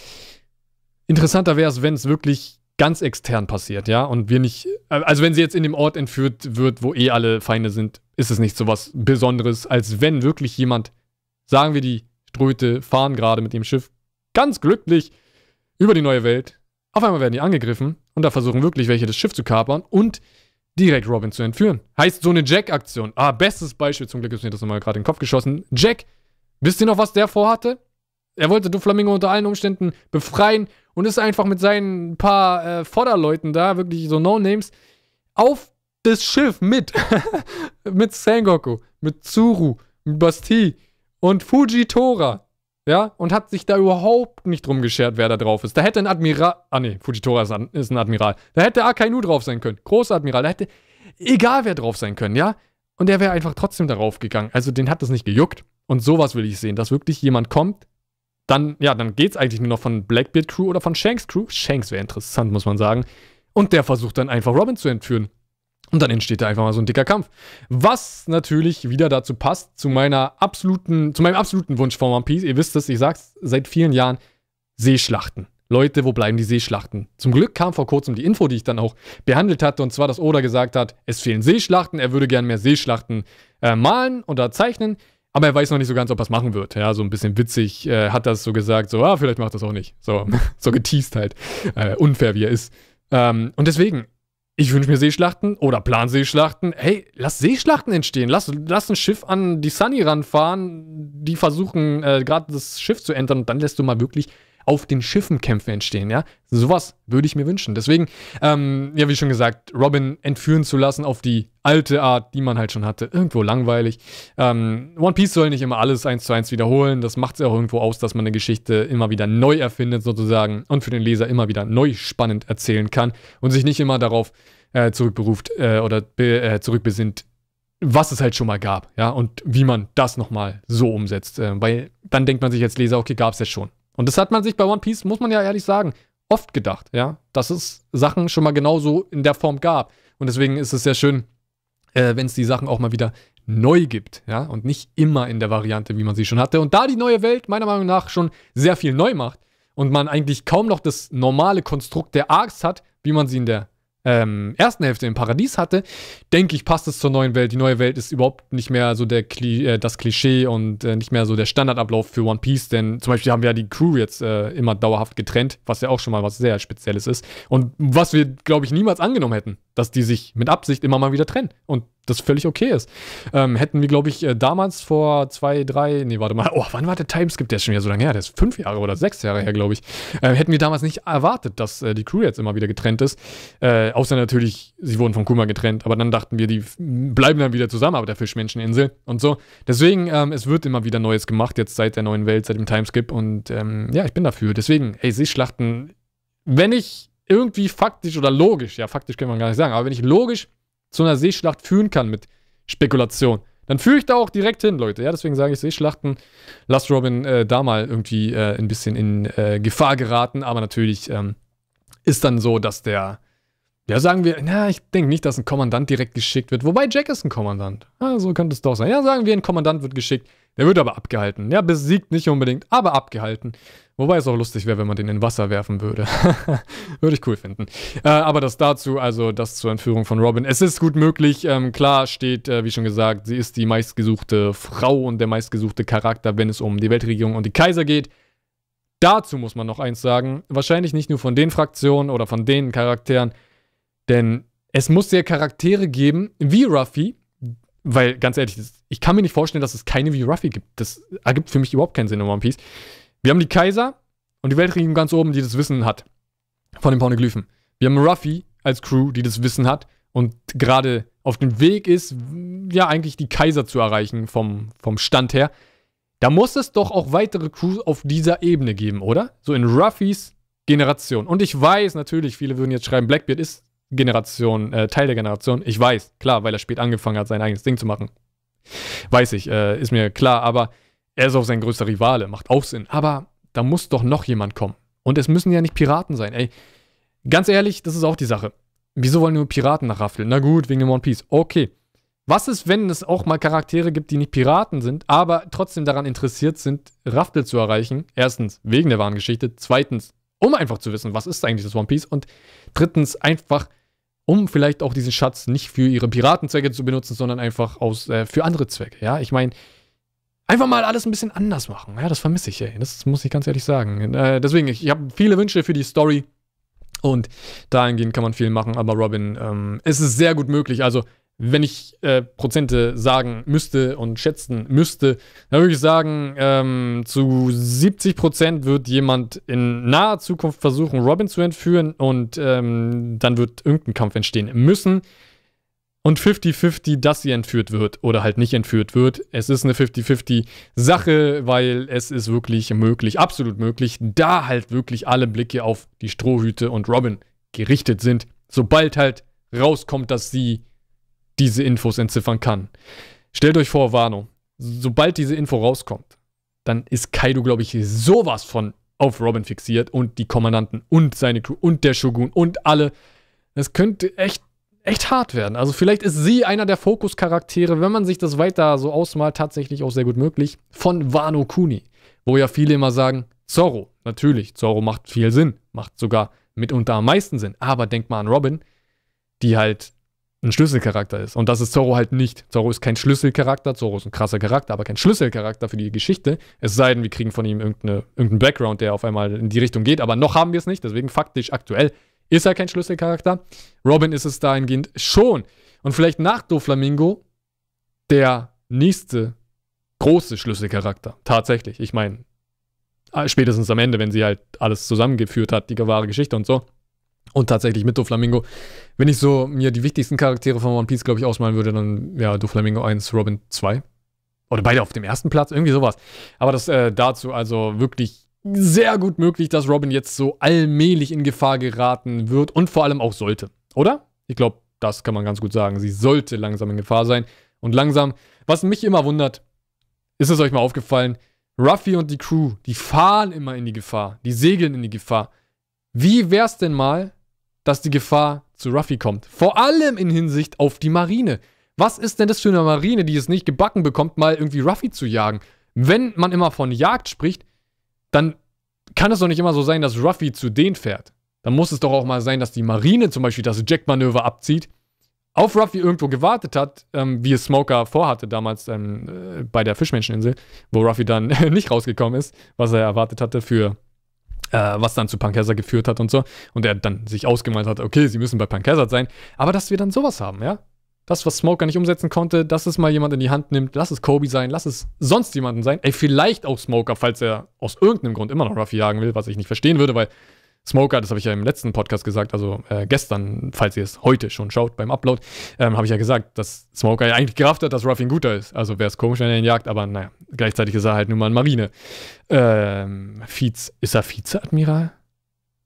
Interessanter wäre es, wenn es wirklich ganz extern passiert, ja, und wir nicht, also wenn sie jetzt in dem Ort entführt wird, wo eh alle Feinde sind, ist es nicht so was Besonderes, als wenn wirklich jemand, sagen wir, die Ströte fahren gerade mit dem Schiff ganz glücklich über die neue Welt, auf einmal werden die angegriffen und da versuchen wirklich welche das Schiff zu kapern und direkt Robin zu entführen. Heißt so eine Jack-Aktion. Ah, bestes Beispiel, zum Glück ist mir das nochmal gerade in den Kopf geschossen. Jack, wisst ihr noch, was der vorhatte? Er wollte Doflamingo unter allen Umständen befreien und ist einfach mit seinen paar äh, Vorderleuten da, wirklich so No-Names, auf das Schiff mit. mit Sengoku, mit Tsuru, mit Basti und Fujitora ja, und hat sich da überhaupt nicht drum geschert, wer da drauf ist. Da hätte ein Admiral, ah ne, Fujitora ist ein, Admiral. Da hätte Akainu drauf sein können, großer Admiral. Da hätte egal wer drauf sein können, ja. Und der wäre einfach trotzdem darauf gegangen. Also den hat das nicht gejuckt. Und sowas will ich sehen, dass wirklich jemand kommt, dann, ja, dann geht's eigentlich nur noch von Blackbeard Crew oder von Shanks Crew. Shanks wäre interessant, muss man sagen. Und der versucht dann einfach Robin zu entführen. Und dann entsteht da einfach mal so ein dicker Kampf. Was natürlich wieder dazu passt, zu meiner absoluten, zu meinem absoluten Wunsch von One Piece. Ihr wisst es, ich sag's seit vielen Jahren, Seeschlachten. Leute, wo bleiben die Seeschlachten? Zum Glück kam vor kurzem die Info, die ich dann auch behandelt hatte, und zwar, dass Oda gesagt hat, es fehlen Seeschlachten, er würde gerne mehr Seeschlachten äh, malen oder zeichnen, aber er weiß noch nicht so ganz, ob er es machen wird. Ja, so ein bisschen witzig äh, hat das so gesagt, so, ah, vielleicht macht das auch nicht. So, so geteased halt. Äh, unfair, wie er ist. Ähm, und deswegen, ich wünsche mir Seeschlachten oder plan Seeschlachten. Hey, lass Seeschlachten entstehen. Lass, lass ein Schiff an die Sunny ranfahren. Die versuchen äh, gerade das Schiff zu entern und dann lässt du mal wirklich auf den Schiffen Kämpfe entstehen, ja. Sowas würde ich mir wünschen. Deswegen, ähm, ja, wie schon gesagt, Robin entführen zu lassen auf die alte Art, die man halt schon hatte, irgendwo langweilig. Ähm, One Piece soll nicht immer alles eins zu eins wiederholen. Das macht es ja auch irgendwo aus, dass man eine Geschichte immer wieder neu erfindet, sozusagen, und für den Leser immer wieder neu spannend erzählen kann und sich nicht immer darauf äh, zurückberuft äh, oder be, äh, zurückbesinnt, was es halt schon mal gab, ja, und wie man das nochmal so umsetzt. Äh, weil dann denkt man sich als Leser, okay, gab es jetzt schon. Und das hat man sich bei One Piece, muss man ja ehrlich sagen, oft gedacht, ja, dass es Sachen schon mal genauso in der Form gab. Und deswegen ist es sehr schön, äh, wenn es die Sachen auch mal wieder neu gibt, ja, und nicht immer in der Variante, wie man sie schon hatte. Und da die neue Welt meiner Meinung nach schon sehr viel neu macht und man eigentlich kaum noch das normale Konstrukt der Arcs hat, wie man sie in der ähm, ersten Hälfte im Paradies hatte, denke ich, passt es zur neuen Welt. Die neue Welt ist überhaupt nicht mehr so der Kli äh, das Klischee und äh, nicht mehr so der Standardablauf für One Piece, denn zum Beispiel haben wir ja die Crew jetzt äh, immer dauerhaft getrennt, was ja auch schon mal was sehr Spezielles ist. Und was wir, glaube ich, niemals angenommen hätten, dass die sich mit Absicht immer mal wieder trennen. Und das völlig okay ist. Ähm, hätten wir, glaube ich, äh, damals vor zwei, drei, nee, warte mal, oh, wann war der Timeskip? Der ist schon wieder so lange her, der ist fünf Jahre oder sechs Jahre her, glaube ich. Ähm, hätten wir damals nicht erwartet, dass äh, die Crew jetzt immer wieder getrennt ist. Äh, außer natürlich, sie wurden von Kuma getrennt, aber dann dachten wir, die bleiben dann wieder zusammen auf der Fischmenscheninsel und so. Deswegen, ähm, es wird immer wieder Neues gemacht, jetzt seit der neuen Welt, seit dem Timeskip und ähm, ja, ich bin dafür. Deswegen, ey, Seeschlachten, wenn ich irgendwie faktisch oder logisch, ja, faktisch kann man gar nicht sagen, aber wenn ich logisch zu einer Seeschlacht führen kann mit Spekulation, dann führe ich da auch direkt hin, Leute. Ja, deswegen sage ich Seeschlachten. Lass Robin äh, da mal irgendwie äh, ein bisschen in äh, Gefahr geraten, aber natürlich ähm, ist dann so, dass der, ja, sagen wir, na, ich denke nicht, dass ein Kommandant direkt geschickt wird. Wobei Jack ist ein Kommandant. Ah, so könnte es doch sein. Ja, sagen wir, ein Kommandant wird geschickt. Der wird aber abgehalten. Ja, besiegt nicht unbedingt, aber abgehalten. Wobei es auch lustig wäre, wenn man den in Wasser werfen würde. würde ich cool finden. Äh, aber das dazu, also das zur Entführung von Robin. Es ist gut möglich. Ähm, klar steht, äh, wie schon gesagt, sie ist die meistgesuchte Frau und der meistgesuchte Charakter, wenn es um die Weltregierung und die Kaiser geht. Dazu muss man noch eins sagen. Wahrscheinlich nicht nur von den Fraktionen oder von den Charakteren. Denn es muss ja Charaktere geben, wie Ruffy, weil ganz ehrlich, ich kann mir nicht vorstellen, dass es keine wie Ruffy gibt. Das ergibt für mich überhaupt keinen Sinn in One Piece. Wir haben die Kaiser und die Weltregierung ganz oben, die das Wissen hat von den Pornoglyphen. Wir haben Ruffy als Crew, die das Wissen hat und gerade auf dem Weg ist, ja, eigentlich die Kaiser zu erreichen vom, vom Stand her. Da muss es doch auch weitere Crews auf dieser Ebene geben, oder? So in Ruffys Generation. Und ich weiß natürlich, viele würden jetzt schreiben, Blackbeard ist Generation, äh, Teil der Generation. Ich weiß, klar, weil er spät angefangen hat, sein eigenes Ding zu machen. Weiß ich, äh, ist mir klar, aber er ist auch sein größter Rivale, macht auch Sinn. Aber da muss doch noch jemand kommen. Und es müssen ja nicht Piraten sein, ey. Ganz ehrlich, das ist auch die Sache. Wieso wollen nur Piraten nach Raffel? Na gut, wegen dem One Piece. Okay. Was ist, wenn es auch mal Charaktere gibt, die nicht Piraten sind, aber trotzdem daran interessiert sind, Raffel zu erreichen? Erstens, wegen der wahren Geschichte. Zweitens, um einfach zu wissen, was ist eigentlich das One Piece? Und drittens, einfach um vielleicht auch diesen Schatz nicht für ihre Piratenzwecke zu benutzen, sondern einfach aus, äh, für andere Zwecke. Ja, ich meine, einfach mal alles ein bisschen anders machen. Ja, das vermisse ich, ey. Das muss ich ganz ehrlich sagen. Äh, deswegen, ich, ich habe viele Wünsche für die Story. Und dahingehend kann man viel machen, aber Robin, ähm, es ist sehr gut möglich. Also, wenn ich äh, Prozente sagen müsste und schätzen müsste, dann würde ich sagen, ähm, zu 70 Prozent wird jemand in naher Zukunft versuchen, Robin zu entführen und ähm, dann wird irgendein Kampf entstehen müssen. Und 50-50, dass sie entführt wird oder halt nicht entführt wird. Es ist eine 50-50 Sache, weil es ist wirklich möglich, absolut möglich, da halt wirklich alle Blicke auf die Strohhüte und Robin gerichtet sind. Sobald halt rauskommt, dass sie diese Infos entziffern kann. Stellt euch vor, Warnung, sobald diese Info rauskommt, dann ist Kaido, glaube ich, sowas von auf Robin fixiert und die Kommandanten und seine Crew und der Shogun und alle. Das könnte echt, echt hart werden. Also vielleicht ist sie einer der Fokuscharaktere, wenn man sich das weiter so ausmalt, tatsächlich auch sehr gut möglich, von Wano Kuni. Wo ja viele immer sagen, Zorro, natürlich, Zorro macht viel Sinn, macht sogar mitunter am meisten Sinn. Aber denkt mal an Robin, die halt ein Schlüsselcharakter ist. Und das ist Zorro halt nicht. Zorro ist kein Schlüsselcharakter, Zorro ist ein krasser Charakter, aber kein Schlüsselcharakter für die Geschichte. Es sei denn, wir kriegen von ihm irgendeine, irgendeinen Background, der auf einmal in die Richtung geht. Aber noch haben wir es nicht, deswegen faktisch aktuell ist er kein Schlüsselcharakter. Robin ist es dahingehend schon. Und vielleicht nach Doflamingo der nächste große Schlüsselcharakter. Tatsächlich. Ich meine, spätestens am Ende, wenn sie halt alles zusammengeführt hat, die wahre Geschichte und so. Und tatsächlich mit Doflamingo. Wenn ich so mir die wichtigsten Charaktere von One Piece, glaube ich, ausmalen würde, dann ja, Doflamingo 1, Robin 2. Oder beide auf dem ersten Platz, irgendwie sowas. Aber das äh, dazu also wirklich sehr gut möglich, dass Robin jetzt so allmählich in Gefahr geraten wird und vor allem auch sollte. Oder? Ich glaube, das kann man ganz gut sagen. Sie sollte langsam in Gefahr sein. Und langsam, was mich immer wundert, ist es euch mal aufgefallen, Ruffy und die Crew, die fahren immer in die Gefahr, die segeln in die Gefahr. Wie wär's denn mal, dass die Gefahr zu Ruffy kommt? Vor allem in Hinsicht auf die Marine. Was ist denn das für eine Marine, die es nicht gebacken bekommt, mal irgendwie Ruffy zu jagen? Wenn man immer von Jagd spricht, dann kann es doch nicht immer so sein, dass Ruffy zu denen fährt. Dann muss es doch auch mal sein, dass die Marine zum Beispiel das Jack-Manöver abzieht, auf Ruffy irgendwo gewartet hat, ähm, wie es Smoker vorhatte damals ähm, äh, bei der Fischmenscheninsel, wo Ruffy dann nicht rausgekommen ist, was er erwartet hatte für äh, was dann zu Hazard geführt hat und so. Und er dann sich ausgemalt hat, okay, sie müssen bei Hazard sein. Aber dass wir dann sowas haben, ja? Das, was Smoker nicht umsetzen konnte, dass es mal jemand in die Hand nimmt, lass es Kobe sein, lass es sonst jemanden sein. Ey, vielleicht auch Smoker, falls er aus irgendeinem Grund immer noch Ruffy jagen will, was ich nicht verstehen würde, weil Smoker, das habe ich ja im letzten Podcast gesagt, also äh, gestern, falls ihr es heute schon schaut beim Upload, ähm, habe ich ja gesagt, dass Smoker ja eigentlich gerafft hat, dass Ruffy ein guter ist. Also wäre es komisch, wenn er ihn jagt, aber naja, gleichzeitig ist er halt nur mal ein Marine. Ähm, Vize, ist er Vizeadmiral?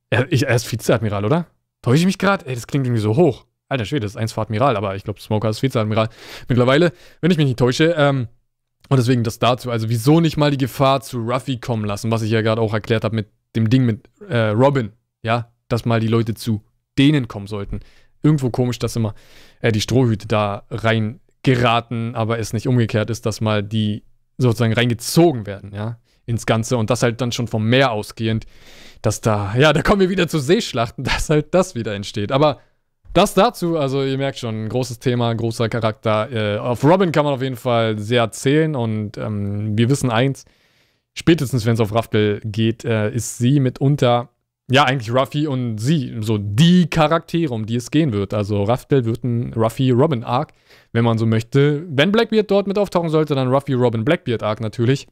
Er, er ist Vizeadmiral, oder? Täusche ich mich gerade? Ey, das klingt irgendwie so hoch. Alter Schwede, das ist eins für Admiral, aber ich glaube, Smoker ist Vizeadmiral. Mittlerweile, wenn ich mich nicht täusche, ähm, und deswegen das dazu. Also, wieso nicht mal die Gefahr zu Ruffy kommen lassen, was ich ja gerade auch erklärt habe mit dem Ding mit äh, Robin, ja, dass mal die Leute zu denen kommen sollten. Irgendwo komisch, dass immer äh, die Strohhüte da rein geraten, aber es nicht umgekehrt ist, dass mal die sozusagen reingezogen werden, ja, ins Ganze und das halt dann schon vom Meer ausgehend, dass da, ja, da kommen wir wieder zu Seeschlachten, dass halt das wieder entsteht. Aber das dazu, also ihr merkt schon, großes Thema, großer Charakter. Äh, auf Robin kann man auf jeden Fall sehr zählen und ähm, wir wissen eins, spätestens wenn es auf Raftel geht, äh, ist sie mitunter, ja, eigentlich Ruffy und sie, so die Charaktere, um die es gehen wird. Also Raftel wird ein Ruffy-Robin-Arc, wenn man so möchte. Wenn Blackbeard dort mit auftauchen sollte, dann Ruffy-Robin-Blackbeard-Arc natürlich.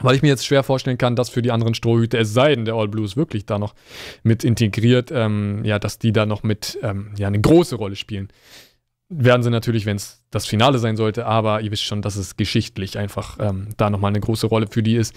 Weil ich mir jetzt schwer vorstellen kann, dass für die anderen Strohhüte, es sei denn, der All Blues wirklich da noch mit integriert, ähm, ja, dass die da noch mit, ähm, ja, eine große Rolle spielen. Werden sie natürlich, wenn es das Finale sein sollte, aber ihr wisst schon, dass es geschichtlich einfach ähm, da nochmal eine große Rolle für die ist.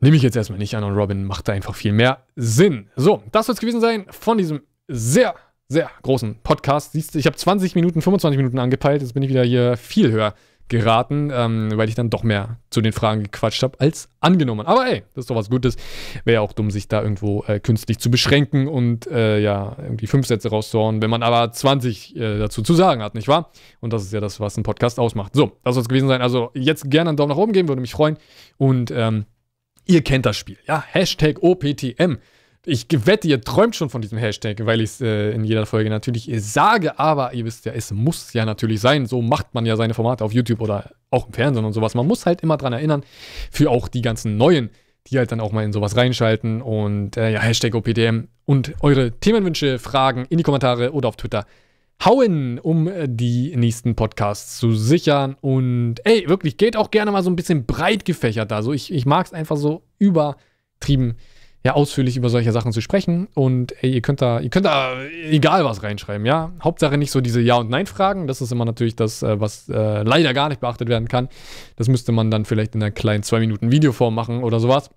Nehme ich jetzt erstmal nicht an und Robin macht da einfach viel mehr Sinn. So, das soll es gewesen sein von diesem sehr, sehr großen Podcast. Siehst du, ich habe 20 Minuten, 25 Minuten angepeilt, jetzt bin ich wieder hier viel höher geraten, ähm, weil ich dann doch mehr zu den Fragen gequatscht habe als angenommen. Aber ey, das ist doch was Gutes. Wäre ja auch dumm, sich da irgendwo äh, künstlich zu beschränken und äh, ja, irgendwie fünf Sätze rauszuhauen, wenn man aber 20 äh, dazu zu sagen hat, nicht wahr? Und das ist ja das, was ein Podcast ausmacht. So, das soll es gewesen sein. Also jetzt gerne einen Daumen nach oben geben, würde mich freuen. Und ähm, ihr kennt das Spiel, ja? Hashtag OPTM. Ich wette, ihr träumt schon von diesem Hashtag, weil ich es äh, in jeder Folge natürlich sage, aber ihr wisst ja, es muss ja natürlich sein. So macht man ja seine Formate auf YouTube oder auch im Fernsehen und sowas. Man muss halt immer dran erinnern, für auch die ganzen Neuen, die halt dann auch mal in sowas reinschalten und äh, ja, Hashtag OPDM und eure Themenwünsche, Fragen in die Kommentare oder auf Twitter hauen, um äh, die nächsten Podcasts zu sichern. Und ey, wirklich, geht auch gerne mal so ein bisschen breit gefächert da. So, ich, ich mag es einfach so übertrieben ja, ausführlich über solche Sachen zu sprechen. Und ey, ihr könnt da, ihr könnt da egal was reinschreiben, ja. Hauptsache nicht so diese Ja- und Nein-Fragen. Das ist immer natürlich das, äh, was äh, leider gar nicht beachtet werden kann. Das müsste man dann vielleicht in einer kleinen zwei Minuten Videoform machen oder sowas.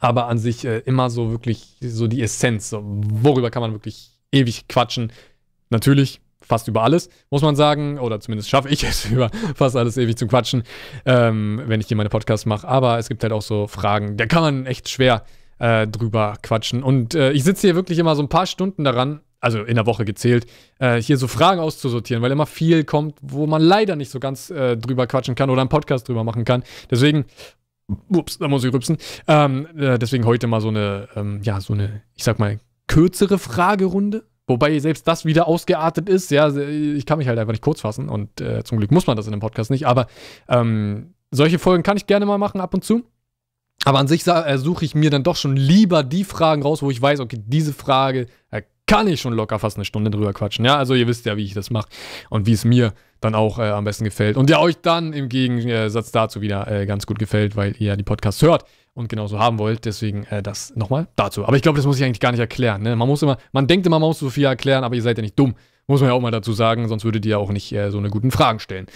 Aber an sich äh, immer so wirklich so die Essenz. So, worüber kann man wirklich ewig quatschen? Natürlich fast über alles, muss man sagen. Oder zumindest schaffe ich es, über fast alles ewig zu quatschen, ähm, wenn ich hier meine Podcasts mache. Aber es gibt halt auch so Fragen, da kann man echt schwer äh, drüber quatschen. Und äh, ich sitze hier wirklich immer so ein paar Stunden daran, also in der Woche gezählt, äh, hier so Fragen auszusortieren, weil immer viel kommt, wo man leider nicht so ganz äh, drüber quatschen kann oder einen Podcast drüber machen kann. Deswegen, ups, da muss ich rübsen. Ähm, äh, deswegen heute mal so eine, ähm, ja, so eine, ich sag mal, kürzere Fragerunde. Wobei selbst das wieder ausgeartet ist. Ja, ich kann mich halt einfach nicht kurz fassen und äh, zum Glück muss man das in einem Podcast nicht. Aber ähm, solche Folgen kann ich gerne mal machen ab und zu. Aber an sich äh, suche ich mir dann doch schon lieber die Fragen raus, wo ich weiß, okay, diese Frage, da kann ich schon locker fast eine Stunde drüber quatschen. Ja, also ihr wisst ja, wie ich das mache und wie es mir dann auch äh, am besten gefällt. Und ja, euch dann im Gegensatz dazu wieder äh, ganz gut gefällt, weil ihr ja die Podcasts hört und genauso haben wollt. Deswegen äh, das nochmal dazu. Aber ich glaube, das muss ich eigentlich gar nicht erklären. Ne? Man muss immer, man denkt immer, man muss so viel erklären, aber ihr seid ja nicht dumm Muss man ja auch mal dazu sagen, sonst würdet ihr auch nicht äh, so eine guten Fragen stellen.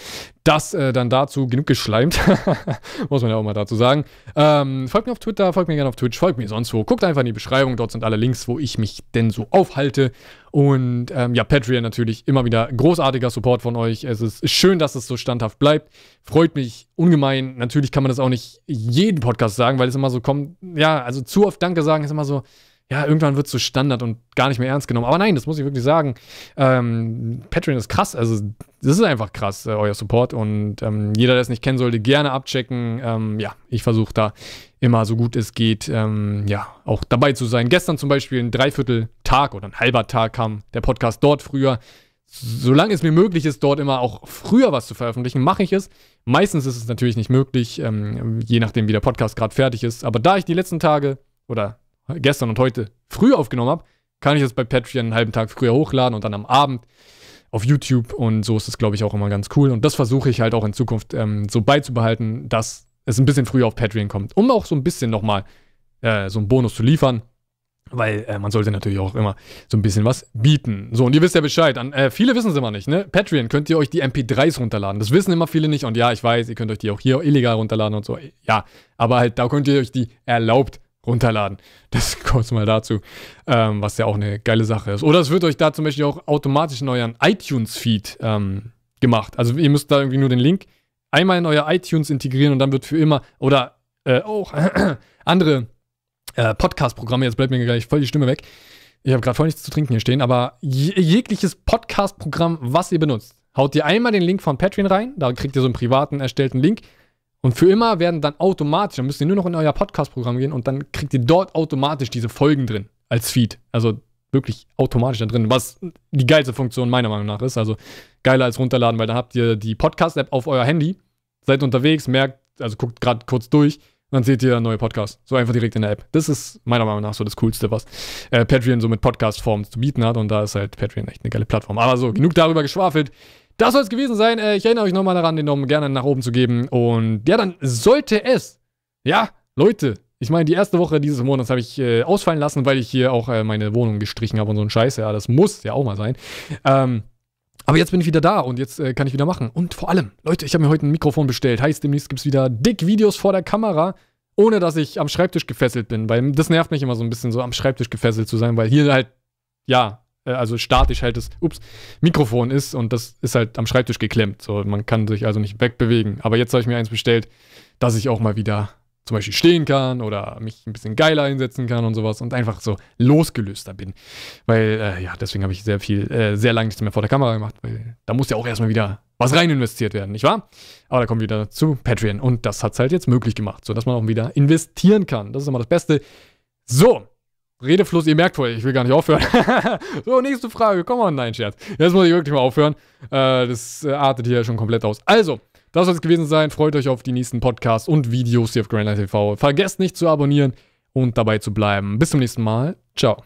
Das äh, dann dazu, genug geschleimt. Muss man ja auch mal dazu sagen. Ähm, folgt mir auf Twitter, folgt mir gerne auf Twitch, folgt mir sonst wo. Guckt einfach in die Beschreibung, dort sind alle Links, wo ich mich denn so aufhalte. Und ähm, ja, Patreon natürlich immer wieder großartiger Support von euch. Es ist schön, dass es so standhaft bleibt. Freut mich ungemein. Natürlich kann man das auch nicht jeden Podcast sagen, weil es immer so kommt. Ja, also zu oft Danke sagen ist immer so ja, irgendwann wird es so Standard und gar nicht mehr ernst genommen. Aber nein, das muss ich wirklich sagen. Ähm, Patreon ist krass. Also, das ist einfach krass, äh, euer Support. Und ähm, jeder, der es nicht kennen sollte, gerne abchecken. Ähm, ja, ich versuche da immer so gut es geht, ähm, ja, auch dabei zu sein. Gestern zum Beispiel ein Dreiviertel-Tag oder ein halber Tag kam der Podcast dort früher. Solange es mir möglich ist, dort immer auch früher was zu veröffentlichen, mache ich es. Meistens ist es natürlich nicht möglich, ähm, je nachdem, wie der Podcast gerade fertig ist. Aber da ich die letzten Tage oder gestern und heute früh aufgenommen habe, kann ich es bei Patreon einen halben Tag früher hochladen und dann am Abend auf YouTube. Und so ist es, glaube ich, auch immer ganz cool. Und das versuche ich halt auch in Zukunft ähm, so beizubehalten, dass es ein bisschen früher auf Patreon kommt, um auch so ein bisschen nochmal äh, so einen Bonus zu liefern. Weil äh, man sollte natürlich auch immer so ein bisschen was bieten. So, und ihr wisst ja Bescheid. An, äh, viele wissen es immer nicht, ne? Patreon könnt ihr euch die MP3s runterladen. Das wissen immer viele nicht. Und ja, ich weiß, ihr könnt euch die auch hier illegal runterladen und so. Ja, aber halt, da könnt ihr euch die erlaubt runterladen. Das kurz mal dazu, ähm, was ja auch eine geile Sache ist. Oder es wird euch da zum Beispiel auch automatisch in euren iTunes-Feed ähm, gemacht. Also ihr müsst da irgendwie nur den Link einmal in euer iTunes integrieren und dann wird für immer, oder äh, auch andere äh, Podcast-Programme, jetzt bleibt mir gleich voll die Stimme weg. Ich habe gerade voll nichts zu trinken hier stehen, aber jegliches Podcast-Programm, was ihr benutzt, haut ihr einmal den Link von Patreon rein, da kriegt ihr so einen privaten erstellten Link und für immer werden dann automatisch, dann müsst ihr nur noch in euer Podcast-Programm gehen und dann kriegt ihr dort automatisch diese Folgen drin als Feed. Also wirklich automatisch da drin, was die geilste Funktion meiner Meinung nach ist. Also geiler als runterladen, weil dann habt ihr die Podcast-App auf euer Handy, seid unterwegs, merkt, also guckt gerade kurz durch und dann seht ihr neue Podcasts. So einfach direkt in der App. Das ist meiner Meinung nach so das Coolste, was äh, Patreon so mit Podcast-Formen zu bieten hat. Und da ist halt Patreon echt eine geile Plattform. Aber so, genug darüber geschwafelt. Das soll es gewesen sein. Äh, ich erinnere euch nochmal daran, den Daumen gerne nach oben zu geben. Und ja, dann sollte es. Ja, Leute. Ich meine, die erste Woche dieses Monats habe ich äh, ausfallen lassen, weil ich hier auch äh, meine Wohnung gestrichen habe und so ein Scheiß. Ja, das muss ja auch mal sein. Ähm, aber jetzt bin ich wieder da und jetzt äh, kann ich wieder machen. Und vor allem, Leute, ich habe mir heute ein Mikrofon bestellt. Heißt, demnächst gibt es wieder dick Videos vor der Kamera, ohne dass ich am Schreibtisch gefesselt bin. Weil das nervt mich immer so ein bisschen, so am Schreibtisch gefesselt zu sein, weil hier halt, ja, äh, also statisch halt das ups, Mikrofon ist und das ist halt am Schreibtisch geklemmt. So, man kann sich also nicht wegbewegen. Aber jetzt habe ich mir eins bestellt, dass ich auch mal wieder zum Beispiel stehen kann oder mich ein bisschen geiler einsetzen kann und sowas und einfach so losgelöster bin. Weil, äh, ja, deswegen habe ich sehr viel, äh, sehr lange nichts mehr vor der Kamera gemacht, weil da muss ja auch erstmal wieder was rein investiert werden, nicht wahr? Aber da kommen wir wieder zu Patreon und das hat es halt jetzt möglich gemacht, sodass man auch wieder investieren kann. Das ist immer das Beste. So, Redefluss, ihr merkt wohl, ich will gar nicht aufhören. so, nächste Frage. Komm mal, nein, Scherz. Jetzt muss ich wirklich mal aufhören. Äh, das äh, artet hier schon komplett aus. Also, das soll es gewesen sein. Freut euch auf die nächsten Podcasts und Videos hier auf Grand TV. Vergesst nicht zu abonnieren und dabei zu bleiben. Bis zum nächsten Mal. Ciao.